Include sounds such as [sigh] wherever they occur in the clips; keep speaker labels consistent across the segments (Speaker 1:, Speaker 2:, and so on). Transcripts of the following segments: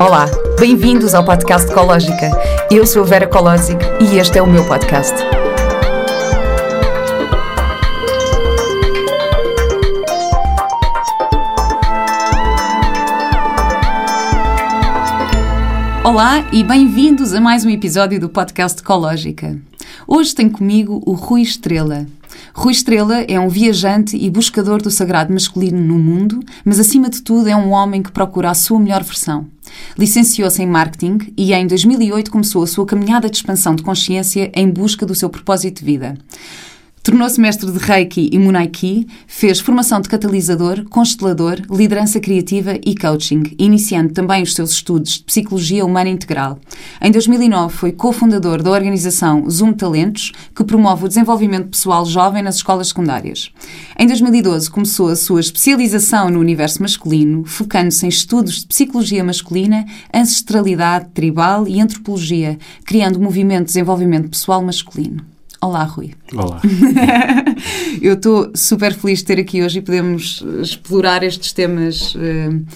Speaker 1: Olá, bem-vindos ao podcast Ecológica. Eu sou a Vera Colosic e este é o meu podcast. Olá e bem-vindos a mais um episódio do podcast Ecológica. Hoje tenho comigo o Rui Estrela. Rui Estrela é um viajante e buscador do sagrado masculino no mundo, mas acima de tudo é um homem que procura a sua melhor versão. Licenciou-se em marketing e em 2008 começou a sua caminhada de expansão de consciência em busca do seu propósito de vida. Tornou-se mestre de Reiki e Munaiki, fez formação de catalisador, constelador, liderança criativa e coaching, iniciando também os seus estudos de psicologia humana integral. Em 2009 foi cofundador da organização Zoom Talentos, que promove o desenvolvimento pessoal jovem nas escolas secundárias. Em 2012 começou a sua especialização no universo masculino, focando-se em estudos de psicologia masculina, ancestralidade tribal e antropologia, criando o movimento de desenvolvimento pessoal masculino. Olá, Rui.
Speaker 2: Olá. [laughs]
Speaker 1: Eu estou super feliz de ter aqui hoje e podemos explorar estes temas uh,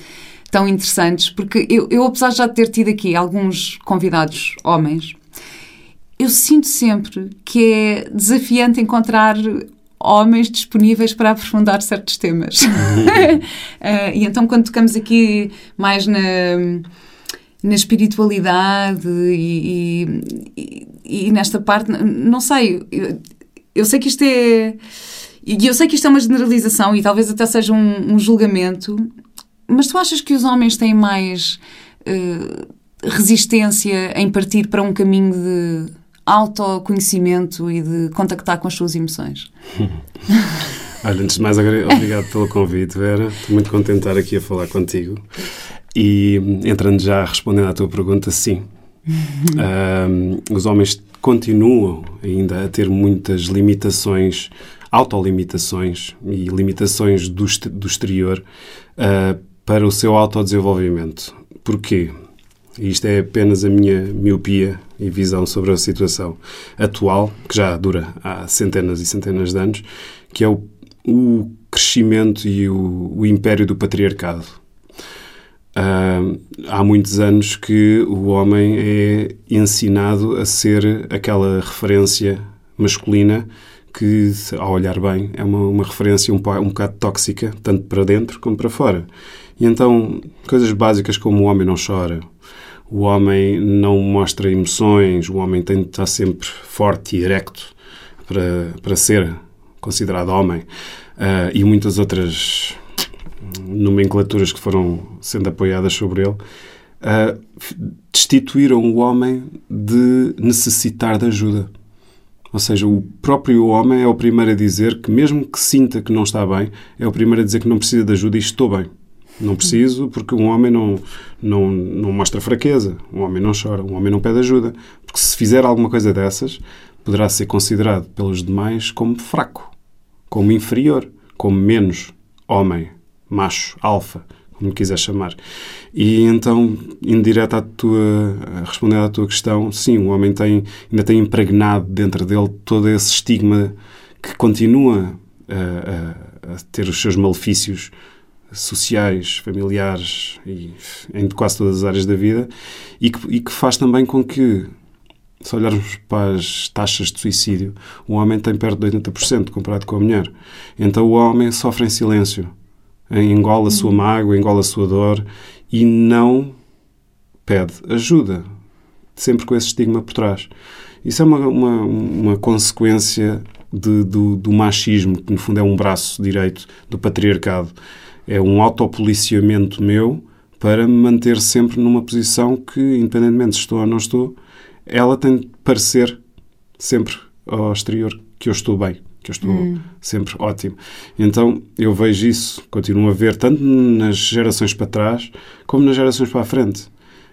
Speaker 1: tão interessantes, porque eu, eu, apesar de já ter tido aqui alguns convidados homens, eu sinto sempre que é desafiante encontrar homens disponíveis para aprofundar certos temas. uh, [laughs] e então, quando tocamos aqui mais na na espiritualidade e, e, e, nesta parte, não sei, eu, eu, sei que isto é. E eu sei que isto é uma generalização e talvez até seja um, um julgamento, mas tu achas que os homens têm mais uh, resistência em partir para um caminho de autoconhecimento e de contactar com as suas emoções? [laughs]
Speaker 2: Olha, antes de mais, obrigado pelo convite, Vera. Estou muito contente de estar aqui a falar contigo. E entrando já respondendo à tua pergunta, sim. [laughs] um, os homens continuam ainda a ter muitas limitações, autolimitações e limitações do, do exterior uh, para o seu autodesenvolvimento. Porquê? Isto é apenas a minha miopia e visão sobre a situação atual, que já dura há centenas e centenas de anos, que é o, o crescimento e o, o império do patriarcado Uh, há muitos anos que o homem é ensinado a ser aquela referência masculina que, ao olhar bem, é uma, uma referência um, um bocado tóxica, tanto para dentro como para fora. E então, coisas básicas como o homem não chora, o homem não mostra emoções, o homem tem de estar sempre forte e erecto para, para ser considerado homem, uh, e muitas outras nomenclaturas que foram sendo apoiadas sobre ele, uh, destituíram o homem de necessitar de ajuda. Ou seja, o próprio homem é o primeiro a dizer que, mesmo que sinta que não está bem, é o primeiro a dizer que não precisa de ajuda e estou bem. Não preciso, porque um homem não, não, não mostra fraqueza, um homem não chora, um homem não pede ajuda. Porque se fizer alguma coisa dessas, poderá ser considerado pelos demais como fraco, como inferior, como menos homem macho, alfa, como quiser chamar. E então, indireta à tua, respondendo à tua questão, sim, o homem tem, ainda tem impregnado dentro dele todo esse estigma que continua a, a, a ter os seus malefícios sociais, familiares e em quase todas as áreas da vida e que, e que faz também com que se olharmos para as taxas de suicídio, o homem tem perto de 80% comparado com a mulher. Então o homem sofre em silêncio engole a sua uhum. mágoa, engole a sua dor e não pede ajuda, sempre com esse estigma por trás. Isso é uma, uma, uma consequência de, do, do, machismo, que no fundo é um braço direito do patriarcado. É um autopoliciamento meu para me manter sempre numa posição que, independentemente se estou ou não estou, ela tem de parecer sempre ao exterior que eu estou bem que eu estou hum. sempre ótimo. Então eu vejo isso, continuo a ver, tanto nas gerações para trás como nas gerações para a frente.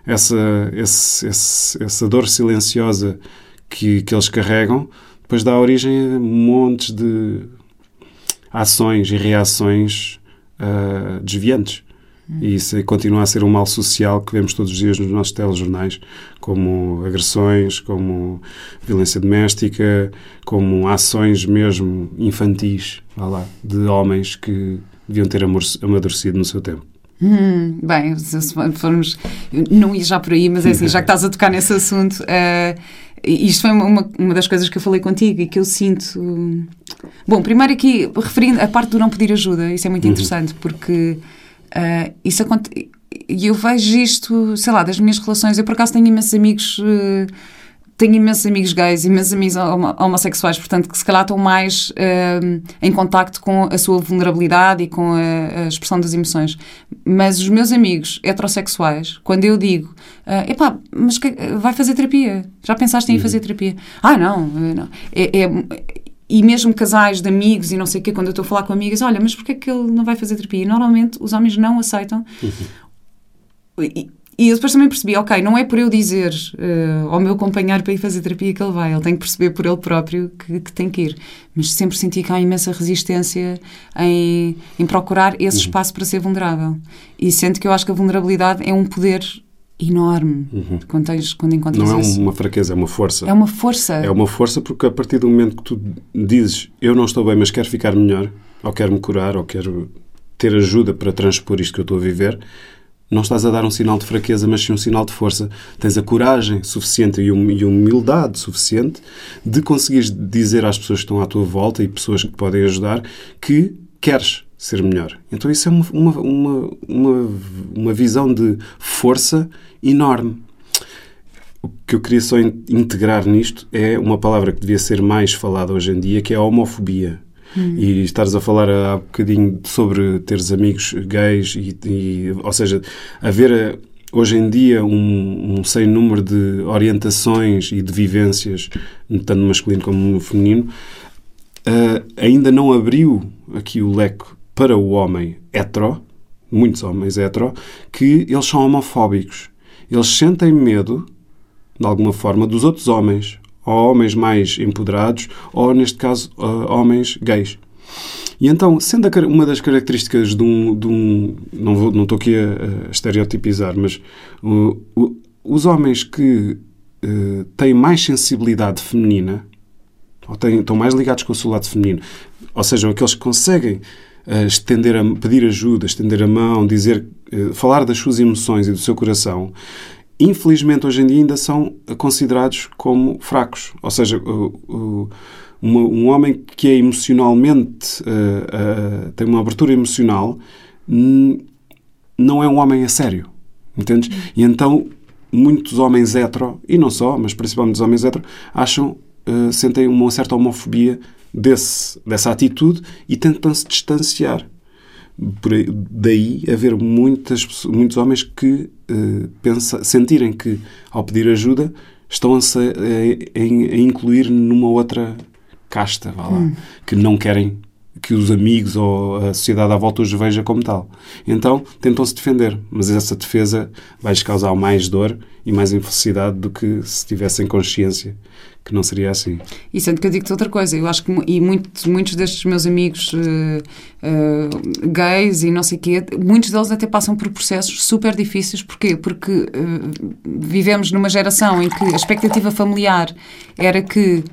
Speaker 2: Essa, esse, esse, essa dor silenciosa que, que eles carregam depois dá origem a montes de ações e reações uh, desviantes. E isso continua a ser um mal social que vemos todos os dias nos nossos telejornais, como agressões, como violência doméstica, como ações mesmo infantis, lá, de homens que deviam ter amadurecido no seu tempo.
Speaker 1: Hum, bem, se formos. Não ia já por aí, mas é assim, já que estás a tocar nesse assunto. Uh, isto foi uma, uma das coisas que eu falei contigo e que eu sinto. Bom, primeiro aqui, referindo a parte do não pedir ajuda, isso é muito uhum. interessante, porque uh, isso acontece. E eu vejo isto, sei lá, das minhas relações. Eu, por acaso, tenho imensos amigos. Uh, tenho imensos amigos gays, imensos amigos homossexuais, portanto, que se calhar estão mais uh, em contacto com a sua vulnerabilidade e com a, a, expressão das emoções. Mas os meus amigos heterossexuais, quando eu digo, uh, epá, mas que, vai fazer terapia? Já pensaste em ir fazer terapia? Ah, não, não. É, é, e mesmo casais de amigos e não sei o quê, quando eu estou a falar com amigas, olha, mas porquê é que ele não vai fazer terapia? E normalmente os homens não aceitam. Uhum. E, e eu depois também percebi, ok, não é por eu dizer uh, ao meu companheiro para ir fazer terapia que ele vai, ele tem que perceber por ele próprio que, que tem que ir. Mas sempre senti que há imensa resistência em, em procurar esse uhum. espaço para ser vulnerável. E sendo que eu acho que a vulnerabilidade é um poder enorme uhum. quando, tens, quando encontras
Speaker 2: Não é
Speaker 1: isso.
Speaker 2: uma fraqueza, é uma força.
Speaker 1: É uma força.
Speaker 2: É uma força porque a partir do momento que tu dizes eu não estou bem, mas quero ficar melhor, ou quero me curar, ou quero ter ajuda para transpor isto que eu estou a viver, não estás a dar um sinal de fraqueza, mas sim um sinal de força. Tens a coragem suficiente e a humildade suficiente de conseguires dizer às pessoas que estão à tua volta e pessoas que te podem ajudar que queres ser melhor. Então isso é uma, uma, uma, uma, visão de força enorme. O que eu queria só integrar nisto é uma palavra que devia ser mais falada hoje em dia, que é a homofobia. Hum. E estares a falar há bocadinho sobre teres amigos gays, e, e ou seja, haver eh, hoje em dia um, um sem número de orientações e de vivências, tanto no masculino como no feminino, uh, ainda não abriu aqui o leque para o homem hetero, muitos homens hetero, que eles são homofóbicos. Eles sentem medo, de alguma forma, dos outros homens ou homens mais empoderados, ou, neste caso, uh, homens gays. E então, sendo uma das características de um. De um não, vou, não estou aqui a, estereotipizar, mas uh, os homens que uh, têm mais sensibilidade feminina, ou têm, estão mais ligados com o seu lado feminino, ou seja, aqueles que conseguem estender a, pedir ajuda, estender a mão, dizer, uh, falar das suas emoções e do seu coração, infelizmente hoje em dia ainda são considerados como fracos. Ou seja, um homem que é emocionalmente uh, tem uma abertura emocional não é um homem a sério. Entendes? E então muitos homens hetero, e não só, mas principalmente os homens hetero, acham, sentem uma certa homofobia desse, dessa atitude e tentam se distanciar. Aí, daí haver muitas, muitos homens que uh, pensa, sentirem que, ao pedir ajuda, estão a, a, a incluir numa outra casta, vá lá, hum. que não querem que os amigos ou a sociedade à volta os veja como tal. Então tentam-se defender, mas essa defesa vai-lhes causar mais dor e mais infelicidade do que se tivessem consciência que não seria assim.
Speaker 1: E sendo que eu digo-te outra coisa, eu acho que e muito, muitos destes meus amigos uh, uh, gays e não sei o quê, muitos deles até passam por processos super difíceis. Porquê? Porque uh, vivemos numa geração em que a expectativa familiar era que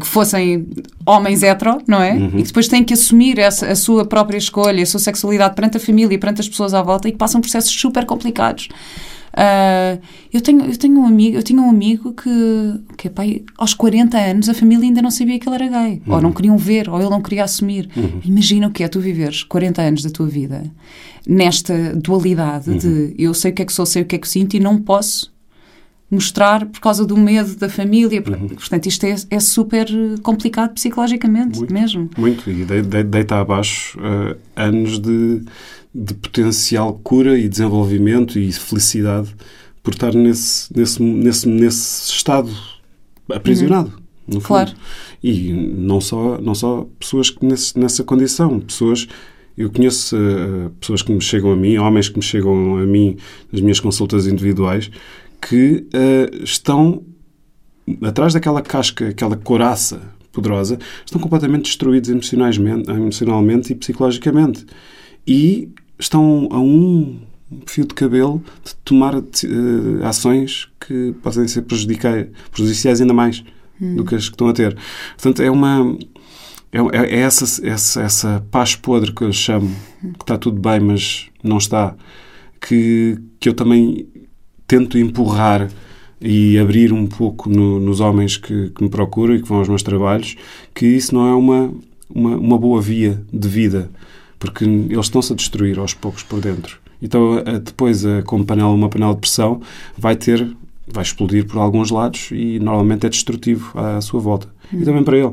Speaker 1: que fossem homens hetero, não é? Uhum. E que depois têm que assumir essa, a sua própria escolha, a sua sexualidade perante a família, perante as pessoas à volta e que passam processos super complicados. Uh, eu, tenho, eu tenho um amigo, eu tinha um amigo que, que pai, aos 40 anos a família ainda não sabia que ele era gay, uhum. ou não queriam ver, ou ele não queria assumir. Uhum. Imagina o que é tu viveres 40 anos da tua vida nesta dualidade uhum. de eu sei o que é que sou, sei o que é que sinto e não posso mostrar por causa do medo da família. Uhum. Portanto, isto é, é, super complicado psicologicamente
Speaker 2: muito,
Speaker 1: mesmo.
Speaker 2: Muito, e deita abaixo uh, anos de, de potencial cura e desenvolvimento e felicidade por estar nesse, nesse, nesse, nesse estado aprisionado. Uhum. Claro. E não só, não só pessoas que nesse, nessa condição, pessoas eu conheço uh, pessoas que me chegam a mim, homens que me chegam a mim nas minhas consultas individuais, que uh, estão atrás daquela casca, aquela coraça poderosa, estão completamente destruídos emocionalmente, emocionalmente e psicologicamente. E estão a um fio de cabelo de tomar uh, ações que podem ser prejudiciais ainda mais hum. do que as que estão a ter. Portanto, é uma é, é, é essa, essa, essa paz podre que eu chamo, que está tudo bem, mas não está, que, que eu também tento empurrar e abrir um pouco no, nos homens que, que, me procuram e que vão aos meus trabalhos, que isso não é uma, uma, uma boa via de vida, porque eles estão-se a destruir aos poucos por dentro. Então, depois, a, como panela, uma panela de pressão, vai ter, vai explodir por alguns lados e normalmente é destrutivo à, sua volta. Hum. E também para ele.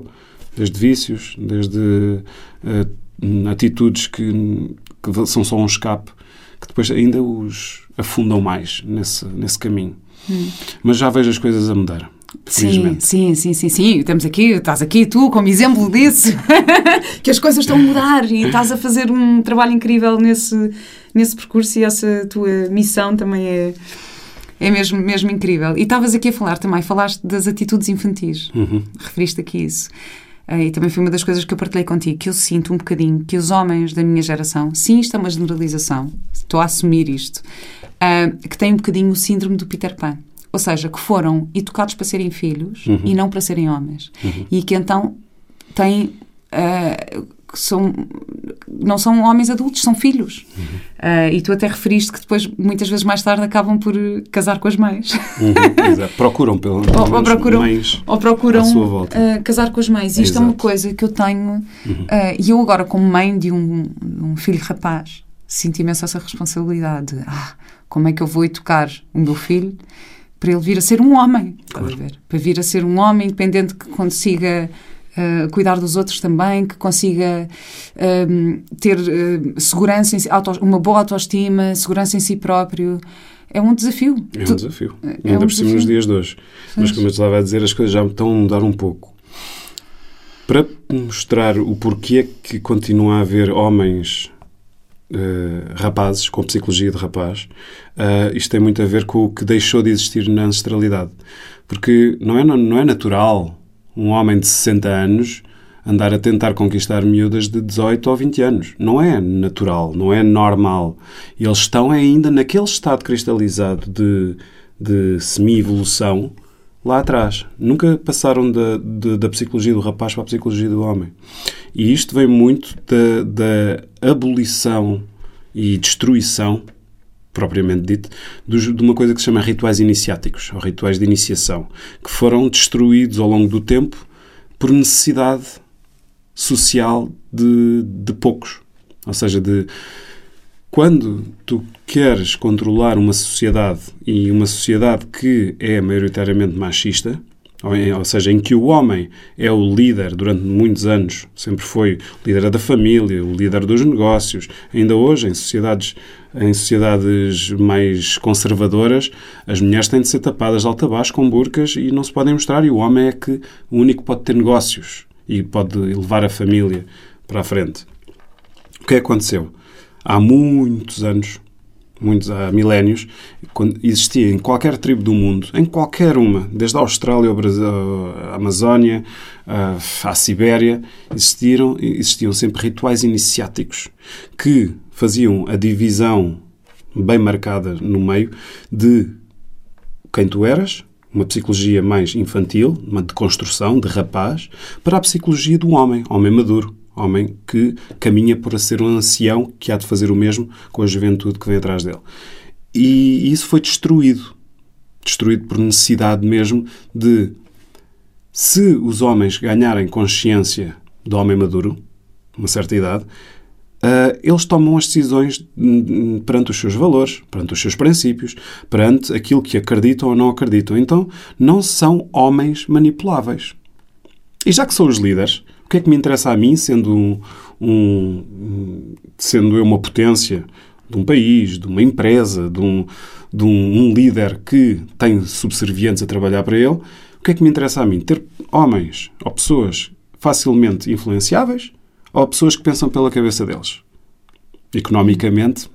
Speaker 2: Desde vícios, desde uh, atitudes que, que são só um escape, que depois ainda os afundam mais nesse, nesse caminho. Hum. Mas já vejo as coisas a mudar.
Speaker 1: Sim, sim, sim, sim, sim. Estamos aqui, estás aqui tu como exemplo disso, [laughs] que as coisas estão a mudar e estás a fazer um trabalho incrível nesse, nesse percurso e essa tua missão também é, é mesmo, mesmo incrível. E estavas aqui a falar também, falaste das atitudes infantis, uhum. referiste aqui isso. Eh, e também foi uma das coisas que eu partilhei contigo, que eu sinto um bocadinho que os homens da minha geração, sim, isto é uma generalização, estou a assumir isto, uh, que têm um bocadinho o síndrome do Peter Pan. Ou seja, que foram educados para serem filhos uhum. e não para serem homens. Uhum. E que então têm. Uh, são, não são homens adultos, são filhos. Uhum. Uh, e tu até referiste que depois, muitas vezes mais tarde, acabam por casar com as mães.
Speaker 2: Uhum, procuram pelo, pelo [laughs] ou, ou, procuram,
Speaker 1: mães ou procuram uh, casar com as mães. E isto Exato. é uma coisa que eu tenho. Uhum. Uh, e eu, agora, como mãe de um, um filho rapaz, sinto imenso essa responsabilidade. Ah, como é que eu vou educar o meu filho para ele vir a ser um homem? Claro. Para vir a ser um homem independente que consiga Uh, cuidar dos outros também, que consiga uh, ter uh, segurança, em si, auto, uma boa autoestima, segurança em si próprio. É um desafio.
Speaker 2: É um desafio. É Ainda um por cima nos dias de hoje. Mas como eu estava a dizer, as coisas já estão a mudar um pouco. Para mostrar o porquê que continua a haver homens Uh, rapazes, com psicologia de rapaz, uh, isto tem muito a ver com o que deixou de existir na ancestralidade. Porque não é, não é natural um homem de 60 anos andar a tentar conquistar miúdas de 18 ou 20 anos. Não é natural, não é normal. Eles estão ainda naquele estado cristalizado de, de semi-evolução lá atrás. Nunca passaram da, de, da psicologia do rapaz para a psicologia do homem. E isto vem muito da, da abolição e destruição, propriamente dito, de uma coisa que se chama rituais iniciáticos, ou rituais de iniciação, que foram destruídos ao longo do tempo por necessidade social de, de poucos. Ou seja, de quando tu queres controlar uma sociedade e uma sociedade que é maioritariamente machista, ou, seja, em que o homem é o líder durante muitos anos, sempre foi líder da família, o líder dos negócios. Ainda hoje, em sociedades, em sociedades mais conservadoras, as mulheres têm de ser tapadas de alta baixo com burcas e não se podem mostrar, e o homem é que o único pode ter negócios e pode levar a família para a frente. O que é aconteceu? Há muitos anos, muitos há milénios, quando existia em qualquer tribo do mundo, em qualquer uma, desde a Austrália ao Brasil, à Amazónia, à Sibéria, existiram, existiam sempre rituais iniciáticos que faziam a divisão bem marcada no meio de quem tu eras, uma psicologia mais infantil, uma de construção, de rapaz, para a psicologia do homem, homem maduro, homem que caminha para ser um ancião que há de fazer o mesmo com a juventude que vem atrás dele. E isso foi destruído. Destruído por necessidade mesmo de, se os homens ganharem consciência do homem maduro, uma certa idade, Uh, eles tomam as decisões perante os seus valores, perante os seus princípios, perante aquilo que acreditam ou não acreditam. Então, não são homens manipuláveis. E já que são os líderes, que é que me interessa a mim, sendo, um, um, sendo eu uma potência de um país, de uma empresa, de, um, de um, um líder que tem subservientes a trabalhar para ele? O que é que me interessa a mim? Ter homens ou pessoas facilmente influenciáveis ou pessoas que pensam pela cabeça deles? Economicamente,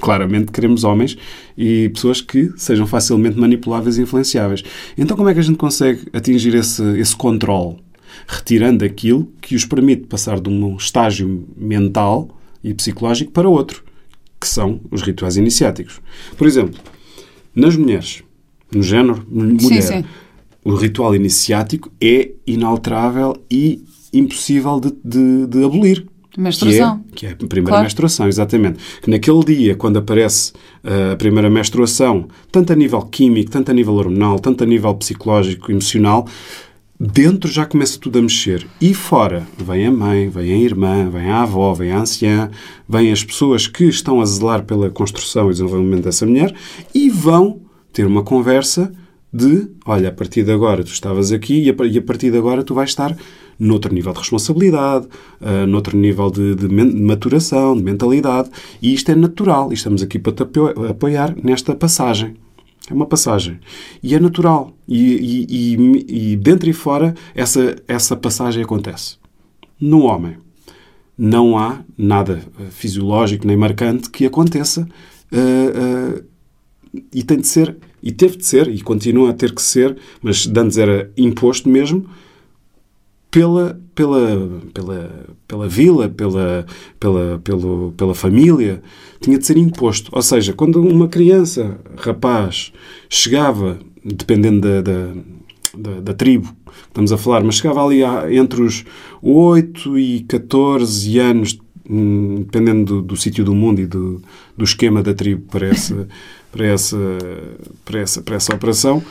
Speaker 2: claramente queremos homens e pessoas que sejam facilmente manipuláveis e influenciáveis. Então, como é que a gente consegue atingir esse, esse controle? Retirando aquilo que os permite passar de um estágio mental e psicológico para outro, que são os rituais iniciáticos. Por exemplo, nas mulheres, no género mulher, sim, sim. o ritual iniciático é inalterável e impossível de, de, de abolir.
Speaker 1: Menstruação.
Speaker 2: Que é, que é a primeira
Speaker 1: Claro.
Speaker 2: menstruação, exatamente. Que naquele dia, quando aparece uh, a primeira menstruação, tanto a nível químico, tanto a nível hormonal, tanto a nível psicológico, emocional, dentro já começa tudo a mexer. E fora, vem a mãe, vem a irmã, vem a avó, vem a anciã, vêm as pessoas que estão a zelar pela construção e desenvolvimento dessa mulher e vão ter uma conversa de, olha, a partir de agora tu estavas aqui e a, partir de agora tu vais estar noutro nível de responsabilidade, uh, noutro nível de, de maturação, de mentalidade, e isto é natural, e estamos aqui para te apo- apoiar nesta passagem. É uma passagem. E é natural. E, e, e, e dentro e fora, essa, essa passagem acontece. No homem, não há nada eh, fisiológico nem marcante que aconteça eh, eh, e tem de ser, e teve de ser, e continua a ter que ser, mas antes era imposto mesmo, pela, pela, pela, pela vila, pela, pela, pelo, pela família, tinha de ser imposto. Ou seja, quando uma criança, rapaz, chegava, dependendo da, da, da, da tribo que estamos a falar, mas chegava ali a- entre os 8 e 14 anos, hum, dependendo do, do sítio do mundo e do, do esquema da tribo para essa, [laughs] para essa, para essa, para essa operação,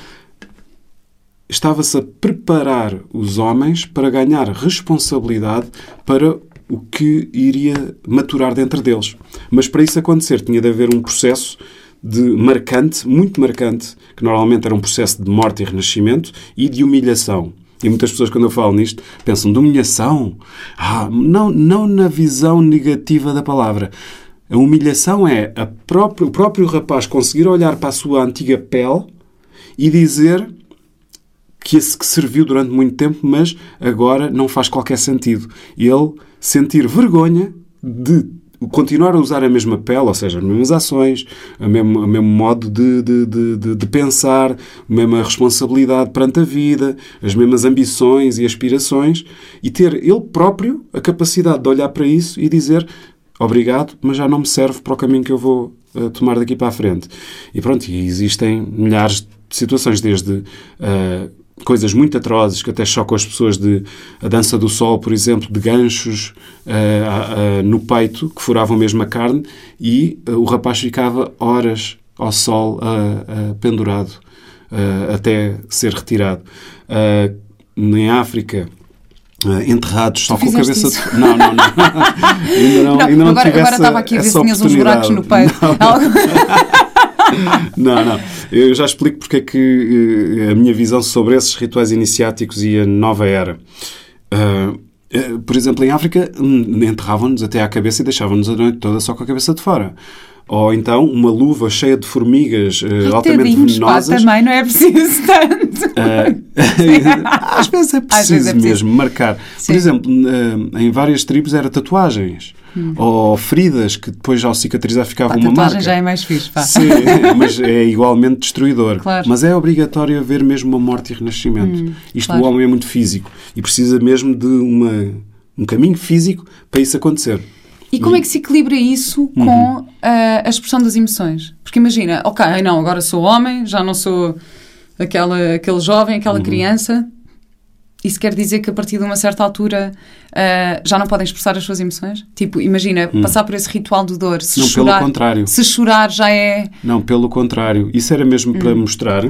Speaker 2: estava-se a preparar os homens para ganhar responsabilidade para o que iria maturar dentro deles. Mas para isso acontecer, tinha de haver um processo de marcante, muito marcante, que normalmente era um processo de morte e renascimento e de humilhação. E muitas pessoas, quando eu falo nisto, pensam de humilhação. Ah, não, não na visão negativa da palavra. A humilhação é a próprio, o próprio rapaz conseguir olhar para a sua antiga pele e dizer que que serviu durante muito tempo, mas agora não faz qualquer sentido. Ele sentir vergonha de continuar a usar a mesma pele, ou seja, as mesmas ações, o mesmo, mesmo modo de, de, de, de- pensar, a mesma responsabilidade perante a vida, as mesmas ambições e aspirações, e ter ele próprio a capacidade de olhar para isso e dizer obrigado, mas já não me serve para o caminho que eu vou eh, tomar daqui para a frente. E pronto, e existem milhares de situações, desde eh, coisas muito atrozes que até chocam as pessoas de a dança do sol, por exemplo, de ganchos eh, a- a- no peito que furavam mesmo a carne e eh, o rapaz ficava horas ao sol pendurado ah, até ser retirado. Em África, ah, enterrados só com a cabeça
Speaker 1: isso?
Speaker 2: de... Não, não, não. [laughs] ainda não, ainda não
Speaker 1: agora,
Speaker 2: tive
Speaker 1: agora
Speaker 2: essa-
Speaker 1: estava aqui a ver se tinhas uns buracos no peito.
Speaker 2: Não, [laughs] não. Eu já explico porque é que eh, a minha visão sobre esses rituais iniciáticos e a nova era. Eh, por exemplo, em África, hum, enterravam-nos até à cabeça e deixavam-nos a noite toda só com a cabeça de fora. Ou então uma luva cheia de formigas eh, altamente
Speaker 1: Tadinhos, pá,
Speaker 2: venenosas.
Speaker 1: também não é preciso tanto. [laughs] [laughs]
Speaker 2: Ah, às vezes é preciso
Speaker 1: vezes é preciso.
Speaker 2: mesmo marcar.
Speaker 1: Sim.
Speaker 2: Por exemplo, ah, em várias tribos era tatuagens. Ou feridas que depois ao cicatrizar ficava
Speaker 1: Hum. A
Speaker 2: uma marca.
Speaker 1: já é mais fixe, pá.
Speaker 2: Sim, [laughs] mas é igualmente destruidor.
Speaker 1: Claro.
Speaker 2: Mas é obrigatório haver mesmo uma morte e renascimento. Isto
Speaker 1: claro.
Speaker 2: o homem é muito físico e precisa mesmo de uma, um caminho físico para isso acontecer.
Speaker 1: E como é que se equilibra isso
Speaker 2: Uhum.
Speaker 1: com ah, a expressão das emoções? Porque imagina, ok, não, agora sou homem, já não sou aquela, aquele jovem,
Speaker 2: Uhum.
Speaker 1: aquela criança. Isso quer dizer que a partir de uma certa altura ah, já não podem expressar as suas emoções? Tipo, imagina, passar por esse ritual de dor, se.
Speaker 2: Não, pelo
Speaker 1: chorar.
Speaker 2: contrário.
Speaker 1: Se chorar já é.
Speaker 2: Não, pelo contrário. Isso era mesmo para
Speaker 1: Hum.
Speaker 2: mostrar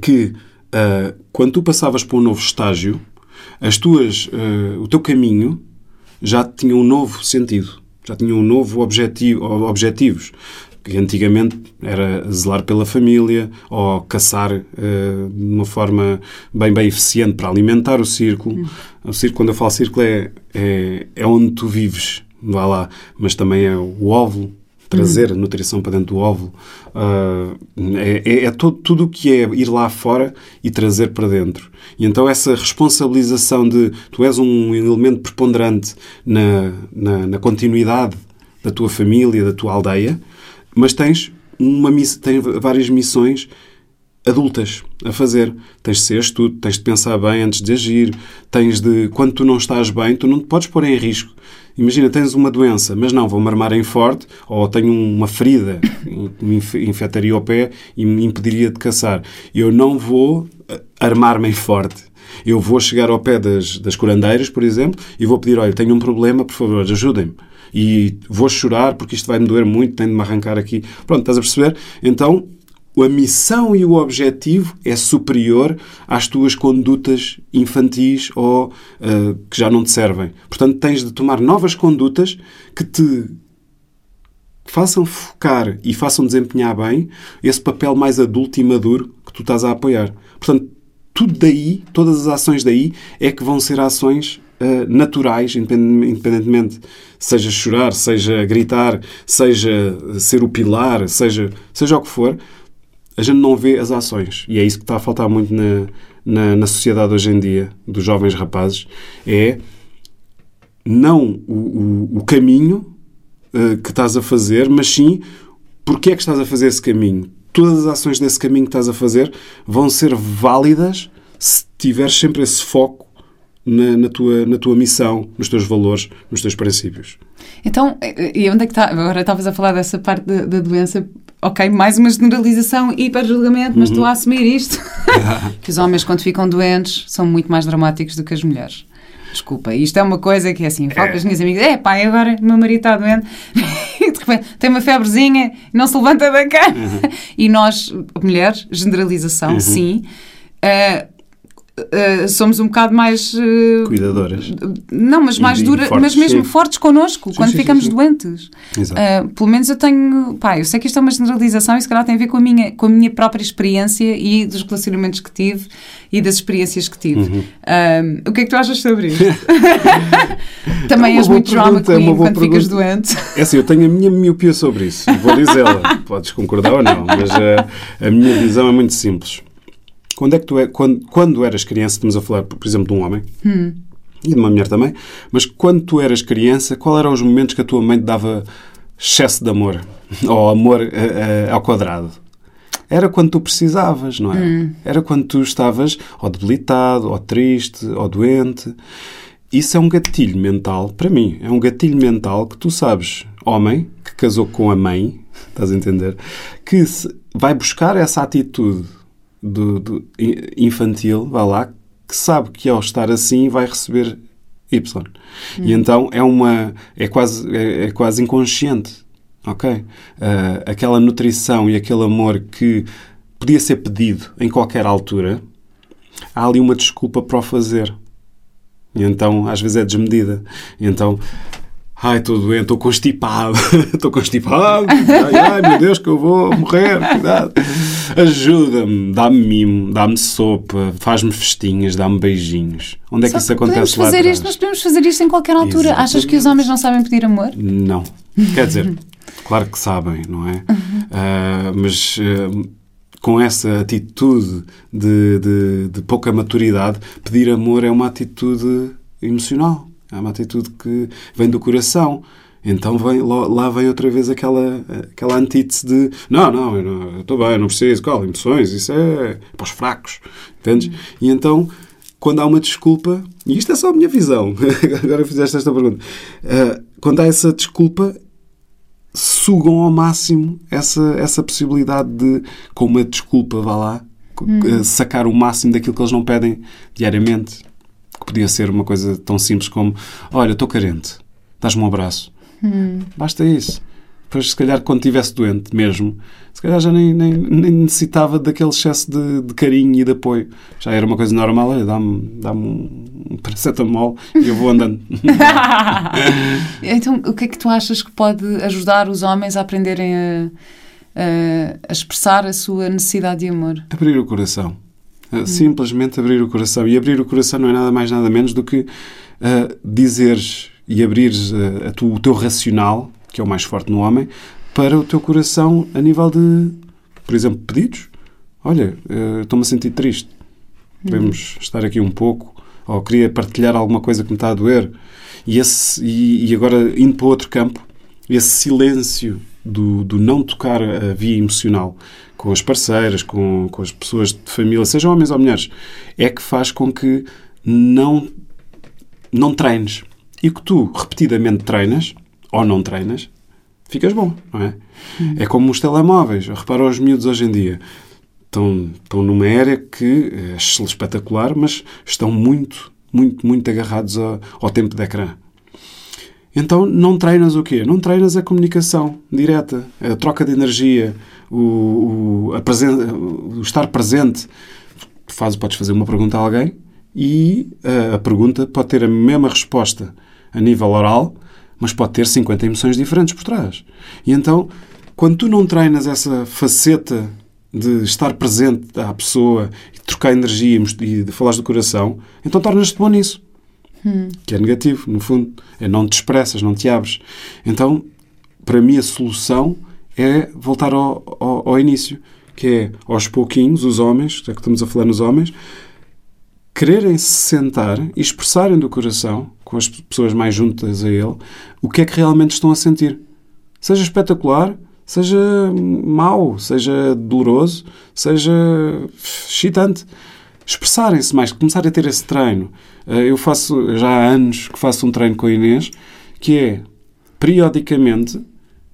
Speaker 2: que ah, quando tu passavas para um novo estágio, as tuas, ah, o teu caminho já tinha um novo sentido, já tinha um novo objetivo, objetivos. Que antigamente era zelar pela família ou caçar ah, de uma forma bem, bem eficiente para alimentar o círculo. O círculo, quando eu falo círculo, é, é, é onde tu vives, vá lá, mas também é o óvulo, trazer a nutrição para dentro do óvulo. Ah, é é, é todo, tudo o que é ir lá fora e trazer para dentro. E então essa responsabilização de tu és um elemento preponderante na, na, na continuidade da tua família, da tua aldeia, mas tens, uma, tens várias missões adultas a fazer. Tens de ser astuto, tens de pensar bem antes de agir, tens de, quando tu não estás bem, tu não te podes pôr em risco. Imagina, tens uma doença, mas não, vou-me armar em forte, ou tenho uma ferida, me infectaria o pé e me impediria de caçar. Eu não vou eh, armar-me em forte. Eu vou chegar ao pé das, das curandeiras, por exemplo, e vou pedir, olha, tenho um problema, por favor, ajudem-me. E vou chorar porque isto vai-me doer muito, tenho de me arrancar aqui. Pronto, estás a perceber? Então, a missão e o objetivo é superior às tuas condutas infantis ou uh, que já não te servem. Portanto, tens de tomar novas condutas que te façam focar e façam desempenhar bem esse papel mais adulto e maduro que tu estás a apoiar. Portanto, tudo daí, todas as ações daí, é que vão ser ações uh, naturais, independentemente seja chorar, seja gritar, seja ser o pilar, seja, seja o que for, a gente não vê as ações. E é isso que está a faltar muito na, na, na sociedade hoje em dia, dos jovens rapazes, é não o, o, o caminho uh, que estás a fazer, mas sim porque é que estás a fazer esse caminho. Todas as ações desse caminho que estás a fazer vão ser válidas se tiveres sempre esse foco na, na, tua, na tua missão, nos teus valores, nos teus princípios.
Speaker 1: Então, e onde é que está? Agora estavas a falar dessa parte da, da doença. Ok, mais uma generalização, hiper-julgamento, mas uhum. estou a assumir isto. [laughs] que os homens, quando ficam doentes, são muito mais dramáticos do que as mulheres. Desculpa, isto é uma coisa que é assim, falo é. com as minhas amigas, é pá, agora meu marido está doente [laughs] e de repente tem uma febrezinha e não se levanta da cama. Uhum. E nós, mulheres, generalização, uhum. sim, uh, Uh, somos um bocado mais uh,
Speaker 2: cuidadoras.
Speaker 1: Não, mas mais duras, mas mesmo sim. fortes connosco sim, quando sim, ficamos doentes. Uh, pelo menos eu tenho, pá, eu sei que isto é uma generalização e se calhar tem a ver com a minha, com a minha própria experiência e dos relacionamentos que tive e das experiências que tive. Uhum. o que é que tu achas sobre isto? [laughs] [laughs] Também é és muito drama é queen quando pergunta. ficas doente.
Speaker 2: É assim, eu tenho a minha miopia sobre isso. Vou dizê-la. [laughs] Podes concordar ou não, mas a minha visão é muito simples quando é que tu é, quando, quando eras criança, estamos a falar, por exemplo, de um homem hum. e de uma mulher também, mas quando tu eras criança, qual eram os momentos que a tua mãe te dava excesso de amor [laughs] ou amor uh, uh, ao quadrado? Era quando tu precisavas, não é? Hum. Era quando tu estavas ou debilitado, ou triste, ou doente. Isso é um gatilho mental, para mim, é um gatilho mental que tu sabes, homem, que casou com a mãe, estás a entender, que vai buscar essa atitude do, do infantil, vá lá, que sabe que ao estar assim vai receber Y. Hum. E então é uma. é quase, é, é quase inconsciente. Ok? Uh, aquela nutrição e aquele amor que podia ser pedido em qualquer altura, há ali uma desculpa para o fazer. E então, às vezes é desmedida. E então, Ai, estou doente, estou constipado, [laughs] estou constipado, ai, ai, meu Deus, que eu vou morrer, cuidado. Ajuda-me, dá-me mimo, dá-me sopa, faz-me festinhas, dá-me beijinhos. Onde é que Só isso acontece
Speaker 1: podemos fazer isto, Nós podemos fazer isto em qualquer altura. Exatamente. Achas que os homens não sabem pedir amor?
Speaker 2: Não. Quer dizer, [laughs] claro que sabem, não é? Uh, mas... Uh, com essa atitude de, de, de pouca maturidade, pedir amor é uma atitude emocional. É uma atitude que vem do coração. Então vem, lá vem outra vez aquela, aquela antítese de não, não, eu estou bem, não preciso, qual? Emoções, isso é para os fracos, entendes? Uhum. E então, quando há uma desculpa, e isto é só a minha visão, [laughs] agora fizeste esta pergunta, uh, quando há essa desculpa, sugam ao máximo essa, essa possibilidade de, com uma desculpa, vá lá, uhum. sacar o máximo daquilo que eles não pedem diariamente que podia ser uma coisa tão simples como: Olha, estou carente, dás-me um abraço. Hum. Basta isso. Depois, se calhar, quando estivesse doente mesmo, se calhar já nem, nem, nem necessitava daquele excesso de, de, carinho e de apoio. Já era uma coisa normal: dá-me dá um, paracetamol e eu vou andando. [laughs] [laughs]
Speaker 1: então, o que é que tu achas que pode ajudar os homens a aprenderem a, a, a expressar a sua necessidade de amor?
Speaker 2: Abrir o coração. Uh, simplesmente abrir o coração. E abrir o coração não é nada mais, nada menos do que uh, dizeres e abrires uh, tu, o teu racional, que é o mais forte no homem, para o teu coração a nível de, por exemplo, pedidos. Olha, estou-me a sentir triste. Podemos estar aqui um pouco. Ou queria partilhar alguma coisa que me está a doer. E, esse, e, e agora, indo para outro campo, esse silêncio do, do não tocar a via emocional com as parceiras, com, com as pessoas de família, sejam homens ou mulheres, é que faz com que não, não treines. E que tu repetidamente treinas, ou não treinas, ficas bom, não é? É como os telemóveis. Repara os miúdos hoje em dia. Estão, estão numa era que é espetacular, mas estão muito, muito, muito agarrados ao, ao tempo de ecrã. Então não treinas o quê? Não treinas a comunicação direta, a troca de energia, o, o, presen o estar presente. Faz, podes fazer uma pergunta a alguém e a, a, pergunta pode ter a mesma resposta a nível oral, mas pode ter 50 emoções diferentes por trás. E então, quando tu não treinas essa faceta de estar presente à pessoa, e trocar energia e de falar do coração, então tornas-te bom nisso. Hum. Que é negativo, no fundo. É não te expressas, não te abres. Então, para mim, a solução é voltar ao, ao, ao início, que é aos pouquinhos, os homens, já que estamos a falar nos homens, quererem se sentar e expressarem do coração, com as pessoas mais juntas a ele, o que é que realmente estão a sentir. Seja espetacular, seja mau, seja doloroso, seja excitante. Expressarem-se mais, começar a ter esse treino. Eh, eu faço, já há anos que faço um treino com a Inês, que é, periodicamente,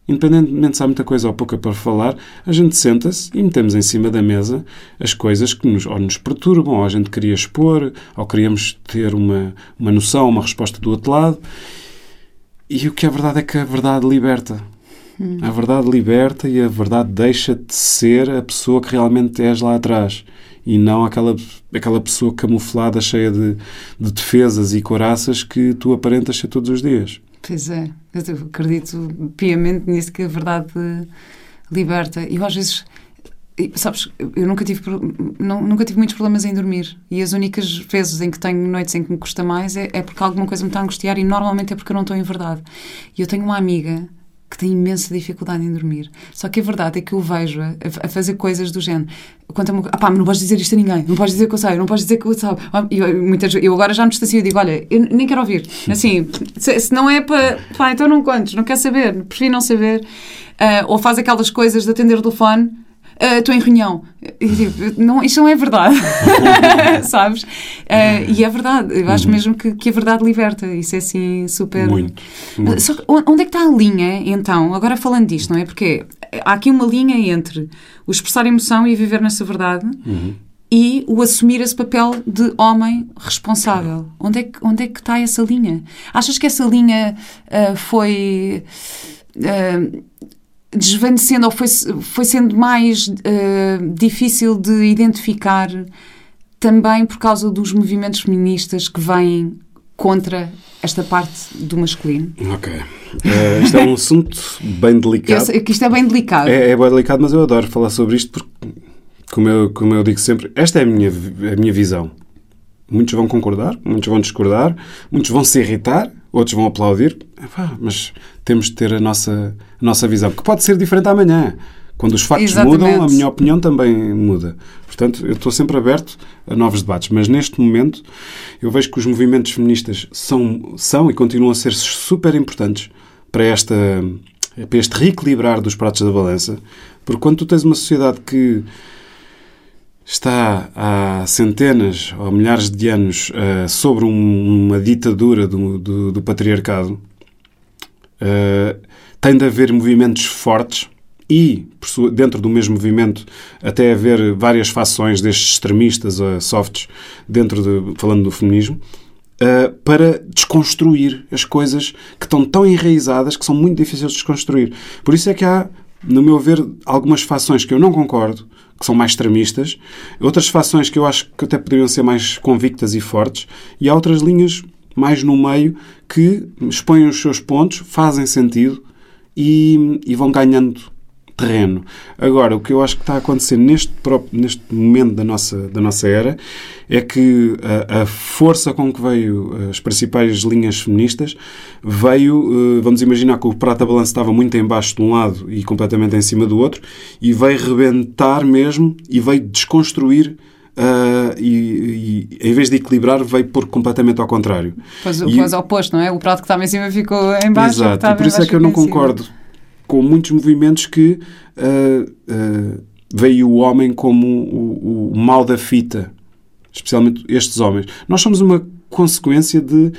Speaker 2: independentemente se há muita coisa ou pouca para falar, a gente senta-se e metemos em cima da mesa as coisas que nos, ou nos perturbam, ou a gente queria expor, ou queríamos ter uma, uma noção, uma resposta do outro lado. E o que é verdade é que a verdade liberta. Hum. A verdade liberta e a verdade deixa de ser a pessoa que realmente és lá atrás e não aquela, aquela pessoa camuflada, cheia de, de defesas e coraças que tu aparentas ser todos os dias.
Speaker 1: Pois é, eu acredito piamente nisso que a verdade liberta. E às vezes, sabes, eu nunca tive, não, nunca tive muitos problemas em dormir. E as únicas vezes em que tenho noites em que me custa mais é, é porque alguma coisa me está a angustiar e normalmente é porque eu não estou em verdade. E eu tenho uma amiga que tem imensa dificuldade em dormir. Só que a verdade é que eu vejo a, a fazer coisas do género. Quanto a, ah pá, não podes dizer isto a ninguém, não podes dizer que eu sei, não podes dizer que eu sabe. Ah, eu, muitas, eu agora já me distancio e digo: olha, eu nem quero ouvir. Assim, se, se não é para. pá, então não contes, não quer saber, prefiro não saber. Uh, ou faz aquelas coisas de atender o telefone estou uh, em reunião. Tipo, não, isto não é verdade. [laughs] Sabes? Uh, e é verdade. Eu acho uhum. mesmo que, que a verdade liberta. Isso é assim super.
Speaker 2: Muito. muito.
Speaker 1: Só, onde é que está a linha, então? Agora falando disto, não é? Porque há aqui uma linha entre o expressar emoção e viver nessa verdade. Uhum. E o assumir esse papel de homem responsável. Onde é que, onde é que está essa linha? Achas que essa linha uh, foi desvanecendo ou foi, foi sendo mais uh, difícil de identificar também por causa dos movimentos feministas que vêm contra esta parte do masculino.
Speaker 2: Ok. Uh, isto é um assunto bem delicado. Eu
Speaker 1: sei que isto é bem delicado.
Speaker 2: É, é bem delicado, mas eu adoro falar sobre isto porque, como eu, como eu digo sempre, esta é a minha, a minha visão. Muitos vão concordar, muitos vão discordar, muitos vão se irritar, outros vão aplaudir, mas temos de ter a nossa, a nossa visão, que pode ser diferente amanhã. Quando os factos Exatamente. mudam, a minha opinião também muda. Portanto, eu estou sempre aberto a novos debates, mas neste momento eu vejo que os movimentos feministas são, são e continuam a ser super importantes para, esta, para este reequilibrar dos pratos da balança, porque quando tu tens uma sociedade que está há centenas ou milhares de anos uh, sobre um, uma ditadura do, do, do patriarcado, uh, tem de haver movimentos fortes e, dentro do mesmo movimento, até haver várias fações destes extremistas uh, softs, dentro de, falando do feminismo, uh, para desconstruir as coisas que estão tão enraizadas que são muito difíceis de desconstruir. Por isso é que há, no meu ver, algumas fações que eu não concordo, que são mais extremistas, outras fações que eu acho que até poderiam ser mais convictas e fortes, e há outras linhas mais no meio que expõem os seus pontos, fazem sentido e, e vão ganhando terreno. Agora, o que eu acho que está a acontecer neste, próprio, neste momento da nossa, da nossa era é que a, a, força com que veio as principais linhas feministas veio, eh, vamos imaginar que o prata balanço estava muito em baixo de um lado e completamente em cima do outro, e veio rebentar mesmo e veio desconstruir Uh, e, e, em vez de equilibrar, veio pôr completamente ao contrário.
Speaker 1: Pois, e, pois oposto, não é? O prato que estava em cima ficou em baixo.
Speaker 2: Exato, e por isso é que eu não concordo com muitos movimentos que uh, uh, veio o homem como o, o, o mal da fita, especialmente estes homens. Nós somos uma consequência de